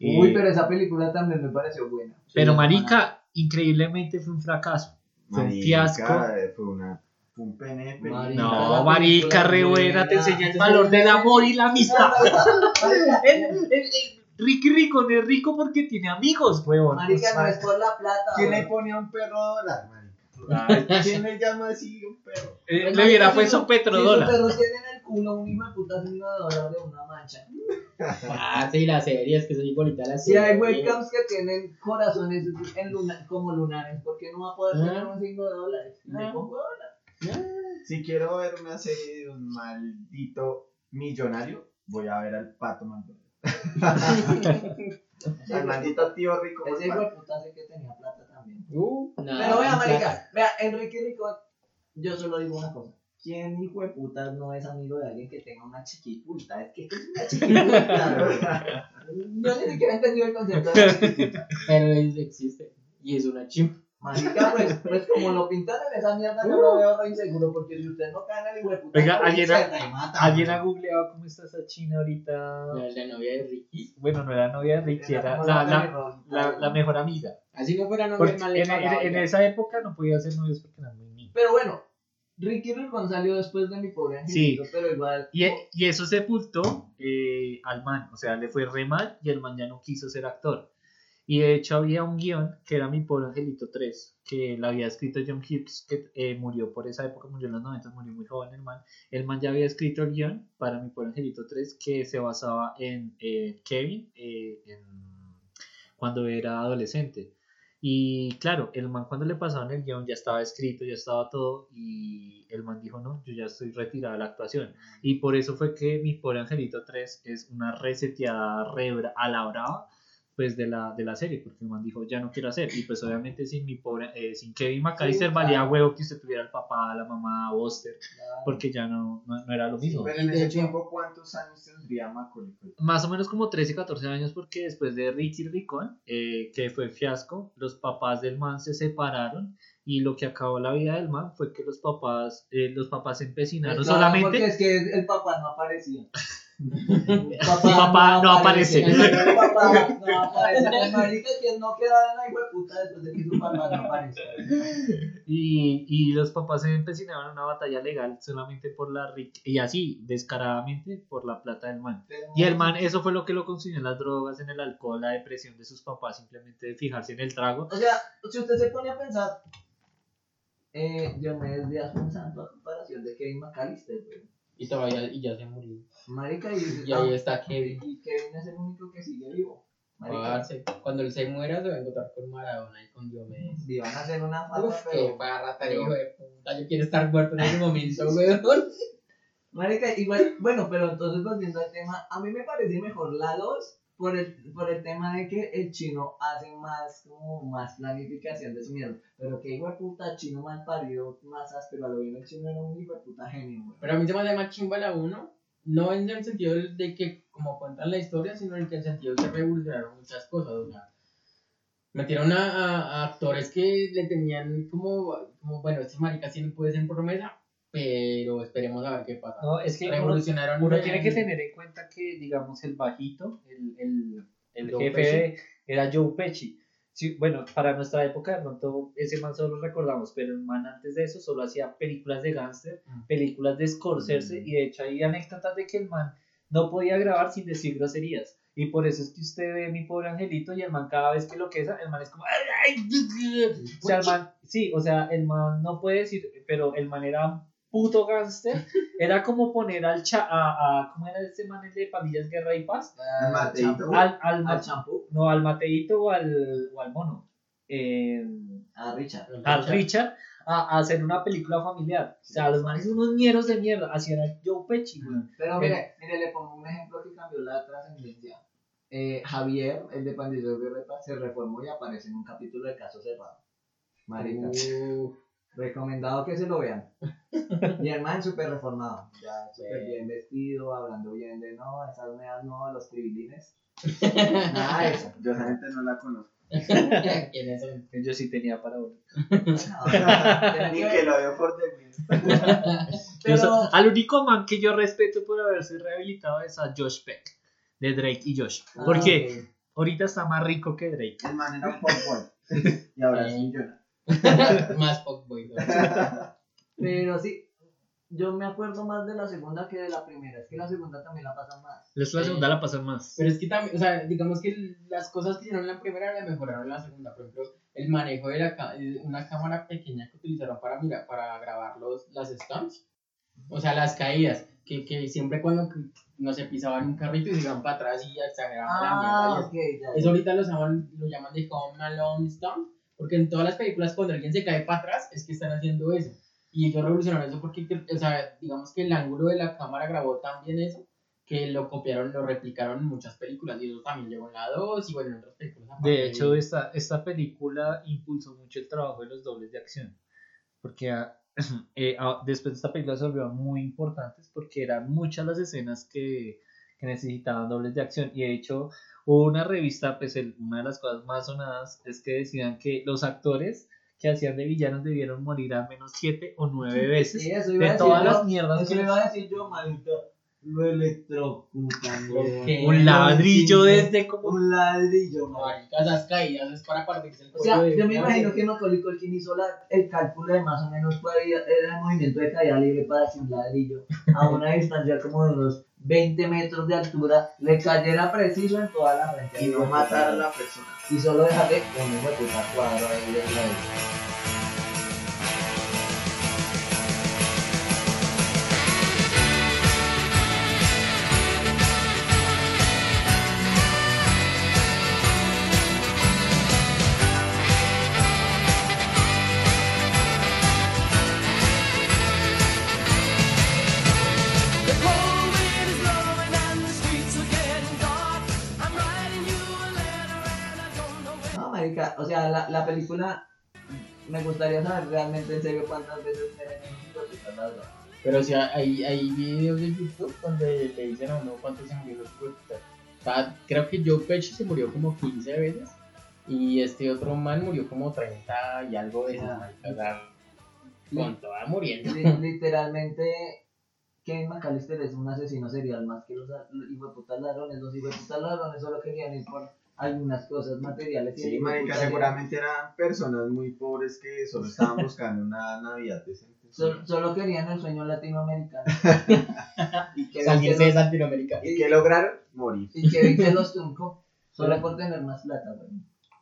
Uy, pero esa película también me pareció buena. pero marica, increíblemente fue un fracaso. Fue un fiasco. Fue una. Fue un pene. Marica, No, la marica, re buena, te enseña el valor del amor y la amistad. El- el- el- Ricky Ricón es rico porque tiene amigos, huevón. Marica, no es por la plata. ¿Quién le pone a un perro dólar, marica? Ay, ¿Quién le llama así un perro? eh, le hubiera puesto petrodólar. su perro tiene en el culo un hijo de puta signo de dólar de una mancha. Ah, sí, las series que son igualitas a las Si hay series. webcams que tienen corazones en luna, como lunares, ¿por qué no va a poder Ah. tener un signo de dólares? Le Ah. pongo dólar. Si quiero ver una serie de un maldito millonario, voy a ver al pato McDonald. al maldito tío rico. Ese hijo de puta sé que tenía plata también. Uh, no, Pero vea, no, marica, vea, Enrique Rico, yo solo digo una cosa. ¿quién hijo de putas no es amigo de alguien que tenga una chiquipulta? Es que ¿qué es una chiquipulta? Yo ni siquiera he entendido el concepto de la chiquipulta. Pero existe. Y es una chimp. Marica, pues, pues como lo pintan en esa mierda, yo lo veo re inseguro, porque si usted no cae en el hijo de puta, Oiga, pues, alguien se ha- remata, ¿Alguien güey. ha googleado cómo está esa china ahorita? La, la novia de Ricky. Bueno, no era novia de Ricky, era la, la, la, la mejor amiga. Así no fuera novia man en, en- en esa época no podía ser novios porque eran muy niños. Pero bueno, Ricky Ricón salió después de mi pobre angelito, pero igual. Y, y eso sepultó eh, al man, o sea, le fue re mal y el man ya no quiso ser actor. Y de hecho había un guion que era Mi Pobre Angelito 3, que la había escrito John Hughes, que eh, murió por esa época, murió en los 90, murió muy joven el man. El man ya había escrito el guion para Mi Pobre Angelito 3, que se basaba en eh, Kevin eh, en- cuando era adolescente. Y claro, el man cuando le pasaban el guion ya estaba escrito, ya estaba todo, y el man dijo, no, yo ya estoy retirada de la actuación. Y por eso fue que Mi Pobre Angelito 3 es una reseteada rebra a la brava pues de la, de la serie, porque el man dijo, ya no quiero hacer. Y pues obviamente sin mi pobre, eh, sin Kevin McAllister Sí, valía claro. huevo que usted tuviera el papá, la mamá, Buster, porque ya no, no, no era lo mismo. Pero en ese tiempo, ¿cuántos años tendría Macaulay? Más o menos como 13, 14 años, porque después de Ricky Ricón, eh, que fue fiasco, los papás del man se separaron. Y lo que acabó la vida del man fue que los papás, eh, los papás se empecinaron Claro, solamente. Porque es que el papá no aparecía. Su papá no aparece. Papá no aparece. El marica que no quedaba en la hijo de puta después de que su papá no aparece. Y, y los papás se empecinaron en una batalla legal solamente por la riqueza, y así, descaradamente, por la plata del man. Y el man, eso fue lo que lo consumió en las drogas, en el alcohol, la depresión de sus papás, simplemente de fijarse en el trago. O sea, si usted se pone a pensar, eh, Diomedes Díaz fue un santo a comparación de Kevin McAllister, güey. Y todavía y ya se murió. Marica, y, Y ahí está Kevin. y Kevin es el único que sigue vivo. Parce, Cuando él se muera se va a encontrar con Maradona y con Diomedes. y van a hacer una farra, Uf, pero... qué barra tan pero- hijo de puta. Yo quiero estar muerto en ese momento, weón. Marica, igual, bueno, pero entonces volviendo al tema, a mí me parece mejor la 2 por el, por el tema de que el chino hace más, como más planificación de su mierda. Pero que de puta, chino mal parido, más áspero, a lo bien el chino era un hijo puta genio. Pero a mí se me hace más chimba la 1. No en el sentido de que, como cuentan la historia, sino en el sentido de que revolucionaron muchas cosas. O sea, metieron a actores que le tenían como, como bueno, este marica sí no puede ser promesa, pero esperemos a ver qué pasa. No, es que uno, revolucionaron. uno el- tiene que tener en cuenta que, digamos, el bajito, el, el, el Joe jefe de- era Joe Pesci. Sí, bueno, para nuestra época de pronto ese man solo lo recordamos, pero el man antes de eso solo hacía películas de gángster, Mm. películas de Scorsese, Mm. y de hecho hay anécdotas de que el man no podía grabar sin decir groserías. Y por eso es que usted ve mi pobre angelito y el man cada vez que lo que es, el man es como... O sea, el man, sí, o sea, el man no puede decir, pero el man era puto gángster. Era como poner al cha, a, a- ¿cómo era ese man el de Pandillas Guerra y Paz? El Mateito. Al, al, Al champú, no, al Mateito o al, o al mono. Eh, a Richard. al Richard a, a hacer una película familiar. O sea, los manes son unos ñeros de mierda. Así era Joe Pesci, güey. Pero mire, mire, le pongo un ejemplo que cambió la trascendencia. Eh, Javier, el de Pandillos de Repa, se reformó y aparece en un capítulo de Caso Cerrado. Marica. Recomendado que se lo vean. Y el man súper reformado. Ya súper Sí. bien vestido, hablando bien de no, esas meas no, los tribilines. Nada de eso. Yo esa gente no la conozco. ¿Quiénes son? Yo sí tenía para uno. Ni que lo veo por Pero, so- al único man que yo respeto por haberse rehabilitado es a Josh Peck, de Drake y Josh. Ah, Porque ok. ahorita está más rico que Drake. El man era un. Y ahora es Sí. millonario. Más fuckboy. ¿no? Pero sí, yo me acuerdo más de la segunda que de la primera. Es que la segunda también la pasan más. Es la segunda la pasan más. Pero es que también, o sea, digamos que las cosas que hicieron en la primera la mejoraron en la segunda. Por ejemplo, el manejo de la una cámara pequeña que utilizaron para, mira, para grabar los, las stunts. O sea, las caídas. Que, que siempre cuando, no se pisaban un carrito y se iban para atrás y exageraban la mierda. Ah. Eso ahorita lo llaman, lo llaman de Home Alone Stunt, porque en todas las películas cuando alguien se cae para atrás es que están haciendo eso. Y ellos revolucionaron eso porque, o sea, digamos que el ángulo de la cámara grabó tan bien eso que lo copiaron, lo replicaron en muchas películas y eso también llegó en la 2 y bueno, en otras películas. De hecho, esta, esta película impulsó mucho el trabajo de los dobles de acción. Porque a- eh, ah, después de esta película se volvieron muy importantes porque eran muchas las escenas que, que necesitaban dobles de acción. Y de hecho, una revista, pues el- una de las cosas más sonadas es que decían que los actores que hacían de villanos debieron morir al menos siete o nueve veces. Sí, eso iba a de decir todas yo. las mierdas Eso que iba a decir yo, marica. Lo electrocutan. Un ladrillo desde como Un ladrillo, marica. Esas caídas es para partirse el O sea, cuello de- yo me imagino que Macaulay Culkin hizo la- el cálculo de más o menos era el movimiento de caída libre para que un ladrillo a una distancia como de unos 20 metros de altura le cayera preciso en toda la frente. Y no matar a la persona. Y solo dejarle un hijo de puta cuadro ahí de ladrillo. Sea, la, la película me gustaría saber realmente en serio cuántas veces me. Pero o sea, hay, hay videos de YouTube donde le dicen a uno cuántos se murió los sea, creo que Joe Pesci se murió como 15 veces. Y este otro man murió como 30 y algo de Ah. marica, o sea, con toda muriendo. Li- literalmente Kevin McAllister es un asesino serial más que los hijos de putas ladrones. Los hijos de putas ladrones solo querían ir por algunas cosas materiales. Sí, marica, seguramente eran personas muy pobres que solo estaban buscando una Navidad decente. Solo, solo querían el sueño latinoamericano. y que Salirse Latinoamérica. ¿Y qué lograron? Morir. y que se los truncó solo por tener más plata. güey.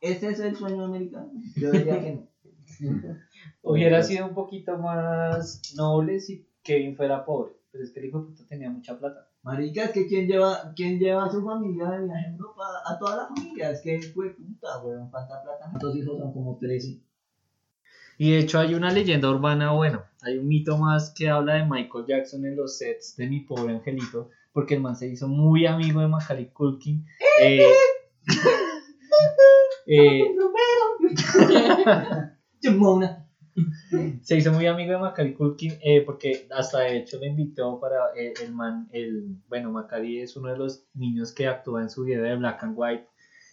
¿Ese es el sueño americano? Yo diría que no. Hubiera sido un poquito más noble si Kevin fuera pobre. Pero es que el hijo de puta tenía mucha plata. Marica, es que ¿quién lleva, quién lleva a su familia de viaje a Europa? A toda la familia. Es que fue puta, weón. ¿Cuánta plata? ¿Cuántos hijos son? Como 13. Y de hecho hay una leyenda urbana, bueno, hay un mito más que habla de Michael Jackson en los sets de Mi Pobre Angelito, porque el man se hizo muy amigo de Macaulay Culkin. Eh, eh, Chimona. Se hizo muy amigo de Macaulay Culkin eh, porque hasta de hecho le invitó para eh, el man, el, bueno, Macaulay es uno de los niños que actúa en su video de Black and White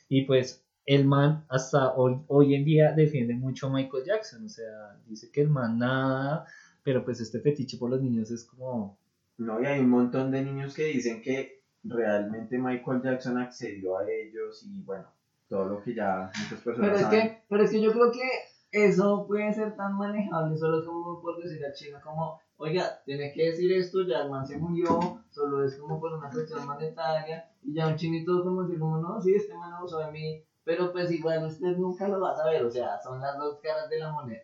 y pues el man hasta hoy, hoy en día defiende mucho a Michael Jackson, o sea, dice que el man nada, pero pues este fetiche por los niños es como... No, y hay un montón de niños que dicen que realmente Michael Jackson accedió a ellos y bueno, todo lo que ya muchas personas Pero es, saben. que, pero es que yo creo que eso puede ser tan manejable solo como por decir al chino como, oiga, tiene que decir esto, ya el man se murió, solo es como por una cuestión monetaria, y ya un chinito como decir como, no, sí, este man abusó de mí, pero pues igual usted nunca lo va a saber, o sea, son las dos caras de la moneda.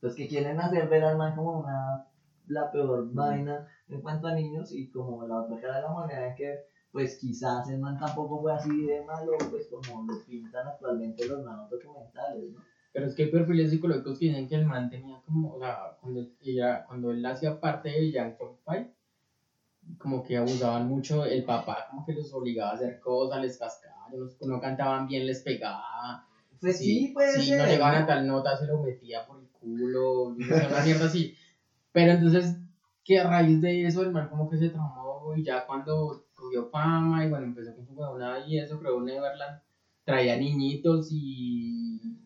Los que quieren hacer ver al man como una, la peor vaina en cuanto a niños, y como la otra cara de la moneda es que pues quizás el man tampoco fue así de malo, pues como lo pintan actualmente los manos documentales, ¿no? Pero es que hay perfiles psicológicos que dicen que el man tenía como, o sea, cuando, ella, cuando él hacía parte de Young Fight, como que abusaban mucho, el papá como que los obligaba a hacer cosas, les cascaba, no, no cantaban bien, les pegaba. Pues sí, puede si ser. no llegaban a tal nota, se lo metía por el culo, no sé, una mierda así. Pero entonces, que a raíz de eso, el man como que se traumó y ya cuando cogió fama y bueno, empezó con su huevona y eso, creó Neverland, traía niñitos y...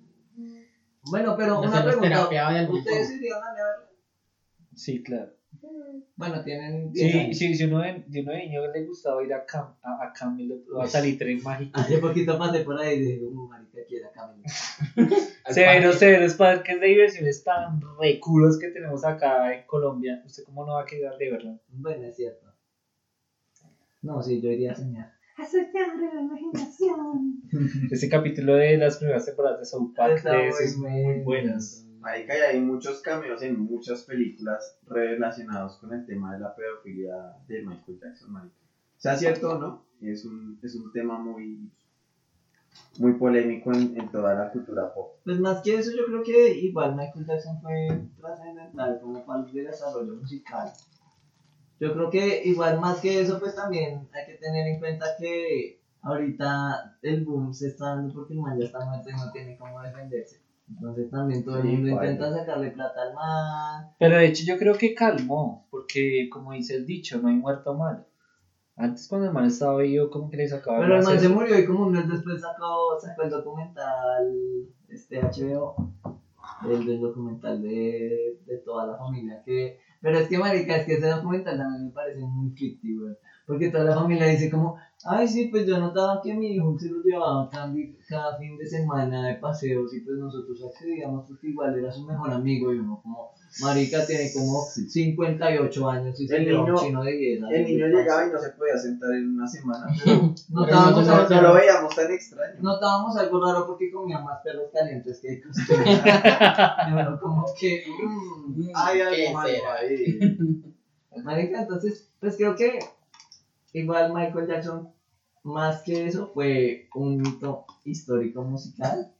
Bueno, pero no una pregunta. de ¿Ustedes irían a verla? Sí, claro. Bueno, tienen 10 Sí, sí, si uno de, si uno de niño le gustaba ir a, Cam, a, a Camilo, a salir tren mágico. Hace poquito pasé por ahí y dije, uh, marica, quiera Camilo. Al Severos, parque. severos parques de diversiones tan reculos que tenemos acá en Colombia. ¿Usted cómo no va a quedar de verla? Bueno, es cierto. No, sí, yo iría a soñar. A soñar en la imaginación. Ese capítulo de las primeras temporadas de South Park de esas muy buenas. Marica, y hay muchos cameos en muchas películas relacionados con el tema de la pedofilia de Michael Jackson, marica. Sea cierto o no, es un, es un tema muy, muy polémico en, en toda la cultura pop. Pues más que eso, yo creo que igual Michael Jackson fue trascendental como parte del desarrollo musical. Yo creo que igual más que eso, pues también hay que tener en cuenta que ahorita el boom se está dando porque el man ya está muerto y no tiene cómo defenderse. Entonces también todo el mundo intenta sacarle plata al man. Pero de hecho yo creo que calmó, porque como dice el dicho, no hay muerto malo. Antes cuando el man estaba vivo, como que le sacaba Pero el man se murió y como un mes después sacó, sacó el documental, este HBO, el del documental de, de toda la familia. que Pero es que, marica, es que ese documental también me parece muy ficti, güey. Porque toda la familia dice como, ay, sí, pues yo notaba que mi hijo se lo llevaba cada, fin de semana de paseos y pues nosotros accedíamos porque igual era su mejor amigo y uno como, marica, tiene como 58 años y El niño- chino de 10 años. El niño llegaba y no se podía sentar en una semana, pero Notábamos, no, no lo veíamos tan extraño. notábamos algo raro porque comía más perros calientes que costumbre. Pero como que, mm, Hay ¿Qué algo malo ahí. marica, entonces, pues creo que igual Michael Jackson, más que eso, fue un hito histórico musical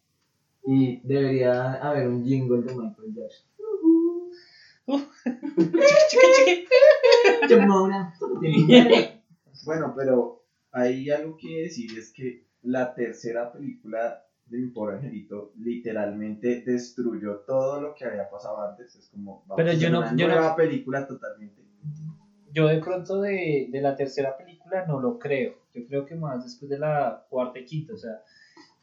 y debería haber un jingle de Michael Jackson. Bueno, pero hay algo que decir, es que la tercera película de Mi Pobre Angelito literalmente destruyó todo lo que había pasado antes. Es como, vamos Pero a yo hacer no- una yo no- nueva película totalmente. Yo de pronto de, de la tercera película no lo creo. Yo creo que más después de la cuarta y quinta. O sea,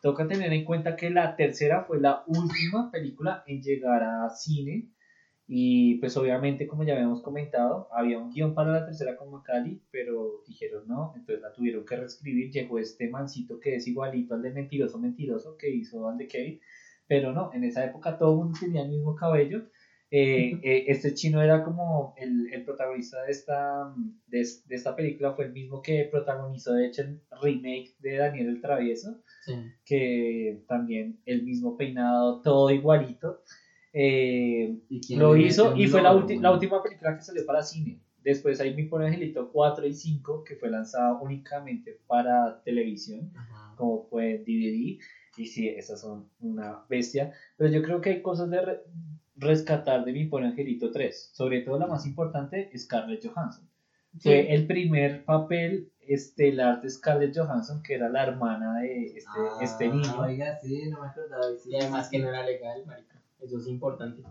toca tener en cuenta que la tercera fue la última película en llegar a cine. Y pues obviamente, como ya habíamos comentado, había un guion para la tercera con Macari, pero dijeron no, entonces la tuvieron que reescribir. Llegó este mancito que es igualito al de Mentiroso Mentiroso que hizo al de Kevin, pero no, en esa época todo el mundo tenía el mismo cabello. Eh, eh, este chino era como el, el protagonista de esta, de, es- de esta película, fue el mismo que protagonizó de hecho el remake de Daniel el Travieso, Sí. que también el mismo peinado, todo igualito. Eh, ¿Y lo hizo y fue la, güey? la última película que salió para cine. Después hay Mi Pobre Angelito 4 y 5, que fue lanzada únicamente para televisión Ajá. como fue DVD. Y sí, esas son una bestia. Pero yo creo que hay cosas de rescatar de Mi Pobre Angelito 3. Sobre todo la más importante, Scarlett Johansson. Fue el primer papel estelar de Scarlett Johansson, que era la hermana de este, Ah, este niño. Oiga, sí, no me acordaba. sí, Y además sí, que no era legal, marica. Eso es importante.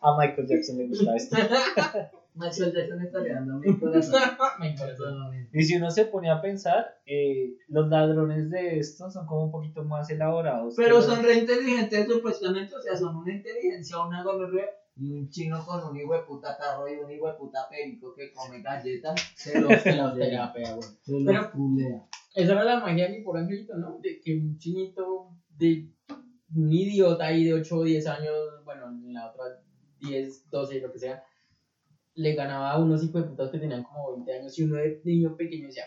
A Michael Jackson le gusta esto. Michael Jackson estaría dando mi corazón. Me encantó. Y si uno se pone a pensar, eh, los ladrones de estos son como un poquito más elaborados. Pero los- son re inteligentes supuestamente, o sea, son una inteligencia, una gonorrea y un chino con un hijo de puta carro y un hijo de puta perico que come galletas, se los Se los. Se los Pero- culea. Esa era la magia de mi por angelito, ¿no? De que un chinito de un idiota ahí de 8 o 10 años, bueno, en la otra 10, 12, lo que sea, le ganaba a unos hijos de putas que tenían como 20 años y uno de niño pequeño decía,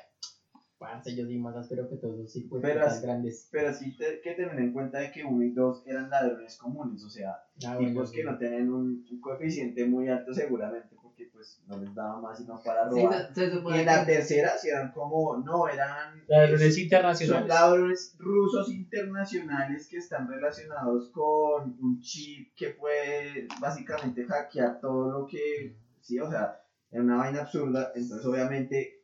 parce, yo soy más áspero que todos los hijos de Pero putas grandes. Pero sí te- que tener en cuenta de que uno y dos eran ladrones comunes, o sea, Ah, tipos bueno, que sí. no tienen un, un coeficiente muy alto seguramente, porque pues no les daba más sino para Sí, robar. se, se y en la que tercera sí eran como, no, eran Ladrones son internacionales. ladrones rusos internacionales que están relacionados con un chip que puede básicamente hackear todo lo que, sí, o sea, era una vaina absurda, entonces obviamente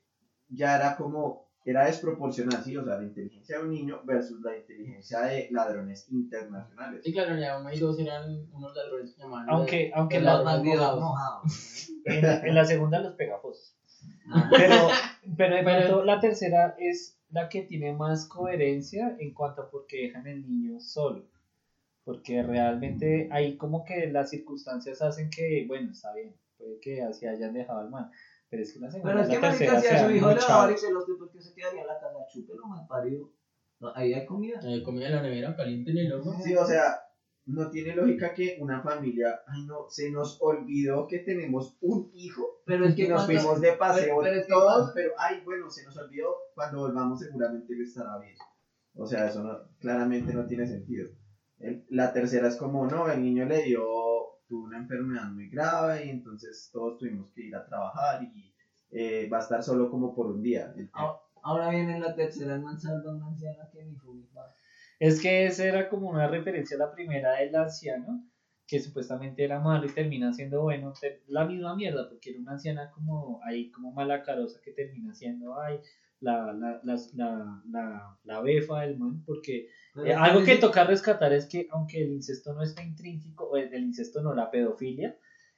ya era como, era desproporcional, sí, o sea, la inteligencia de un niño versus la inteligencia de ladrones internacionales. Sí, claro, ya uno y dos eran unos ladrones que llamaban. Aunque, aunque los mojados. mojados. en, en la segunda los pegajosos. Ah. Pero, pero de Pero- pronto la tercera es la que tiene más coherencia en cuanto a por qué dejan el niño solo. Porque realmente ahí como que las circunstancias hacen que, bueno, está bien, puede que así hayan dejado al man. Pero es que la segunda Pero es que la tercera marica, si a su hijo le mucha- va a dar y se los porque se quedaría en la casa, chúpelo mal parido. No, ahí hay comida. Eh, comida en la nevera, caliente en el horno. Sí, o sea, no tiene lógica que una familia, ay no, se nos olvidó que tenemos un hijo Pero es que que nos cuando- fuimos de paseo pero- pero todos, pero ay, bueno, se nos olvidó, cuando volvamos seguramente le estará bien. O sea, eso no, claramente no tiene sentido. El- la tercera es como, no, el niño le dio, tuvo una enfermedad muy grave y entonces todos tuvimos que ir a trabajar y eh, va a estar solo como por un día. El- Ah, Ahora viene la tercera, el man salva a una anciana que ni. Es que esa era como una referencia a la primera del anciano, que supuestamente era malo y termina siendo bueno. La misma mierda, porque era una anciana como ahí, como mala carosa que termina siendo, ay, la, la, la, la, la, la befa del man, porque eh, algo que toca rescatar es que aunque el incesto no está intrínseco, o el, el incesto no, la pedofilia,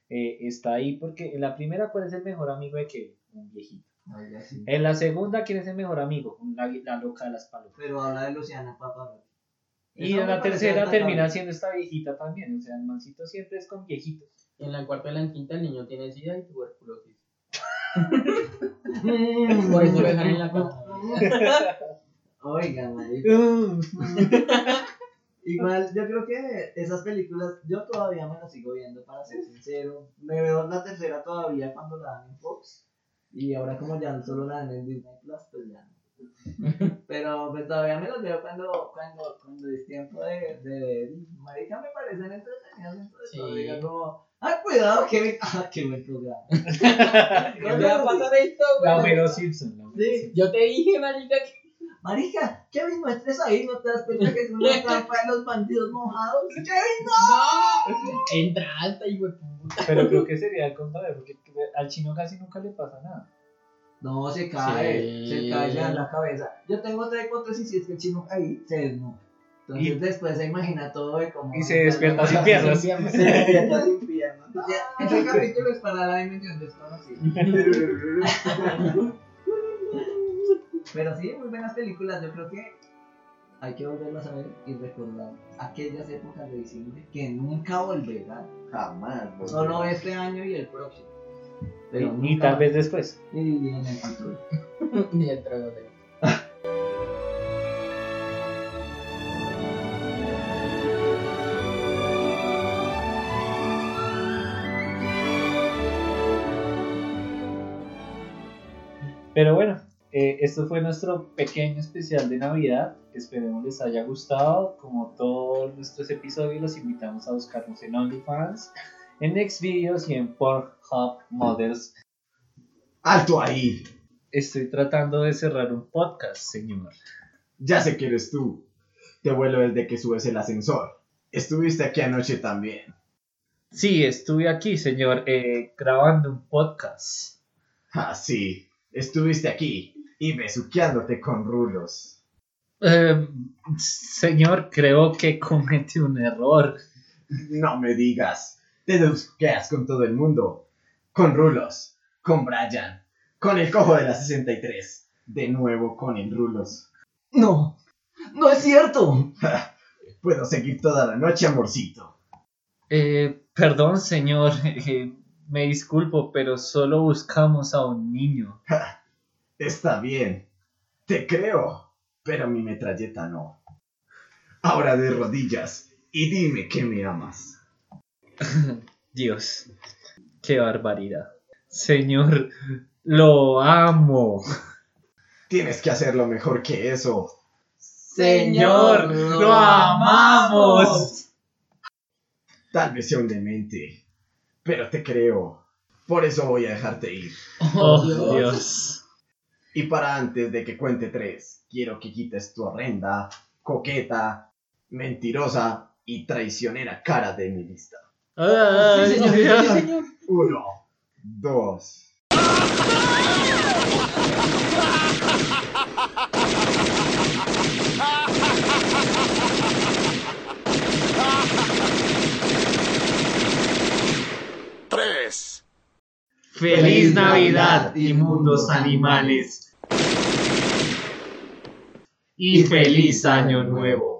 eh, está ahí porque en la primera, ¿cuál es el mejor amigo de Kevin? Un viejito. Oiga, sí. En la segunda, ¿quién es el mejor amigo? La, la loca de las palomas. Pero habla de Luciana Papa. Y en la tercera termina siendo esta viejita también, o sea, el mancito siempre es con viejitos. En la cuarta y la quinta el niño tiene sida y tuberculosis. Por eso lo dejan en la cama. Oiga, marica. Igual, yo creo que esas películas, yo todavía me las sigo viendo, para ser sincero. Me veo la tercera todavía cuando la dan en Fox. Y ahora como ya solo la dan en Disney Plus, pues ya no. Pero pues todavía me las veo cuando, cuando, cuando es tiempo de, de marica, me parecen entretenidas dentro de Sí. todo. Diga como, ¡ay, cuidado, Kevin! ¡Ah, qué buen programa! ¿Qué me va a pasar esto, La güey? Homero Simpson. la Homero Sí. Simpson. Yo te dije, marica, que Marica, Kevin, no estés ahí, no te das cuenta que es una trampa de los bandidos mojados. ¡Kevin, no. Entraste, hijo de puta. Pero creo que sería al contrario, porque al chino casi nunca le pasa nada. No, se cae, Sí. se cae ya en la cabeza. Yo tengo otra hipótesis y es que el chino ahí se desnuda. Entonces Y- después se imagina todo de cómo... Y se despierta sin piernas. Se despierta sin piernas. Ese capítulo es para la dimensión desconocida. Pero sí, muy buenas películas. Yo creo que hay que volverlas a ver y recordar aquellas épocas de diciembre que nunca volverán. Jamás. Solo este año y el próximo. Pero y, y tal vez después. Y en el futuro. Ni el trono de. Pero bueno, eh, esto fue nuestro pequeño especial de Navidad. Esperemos les haya gustado. Como todos nuestros episodios, los invitamos a buscarnos en OnlyFans, en Xvideos y en Pornhub Models. ¡Alto ahí! Estoy tratando de cerrar un podcast, señor. Ya sé que eres tú. Te vuelo desde que subes el ascensor. Estuviste aquí anoche también. Sí, estuve aquí, señor, eh, grabando un podcast. Ah, sí. Estuviste aquí y besuqueándote con rulos. Eh, señor, creo que cometí un error. No me digas. Te besuqueas con todo el mundo. Con rulos. Con Brian. Con el cojo de la 63. De nuevo con el rulos. No, no es cierto. Puedo seguir toda la noche, amorcito. Eh, perdón, señor, eh, me disculpo, pero solo buscamos a un niño. Está bien. Te creo. Pero mi metralleta no. Ahora de rodillas y dime que me amas. Dios, qué barbaridad. Señor, lo amo. Tienes que hacerlo mejor que eso. Señor, lo amamos. Tal vez sea un demente. Pero te creo. Por eso voy a dejarte ir. Oh, Dios. Y para antes de que cuente tres, quiero que quites tu horrenda, coqueta, mentirosa y traicionera cara de mi vista. Ay, Sí, señor, Dios. sí, señor. Uno, dos. Feliz Navidad, inmundos animales. Y feliz Año Nuevo.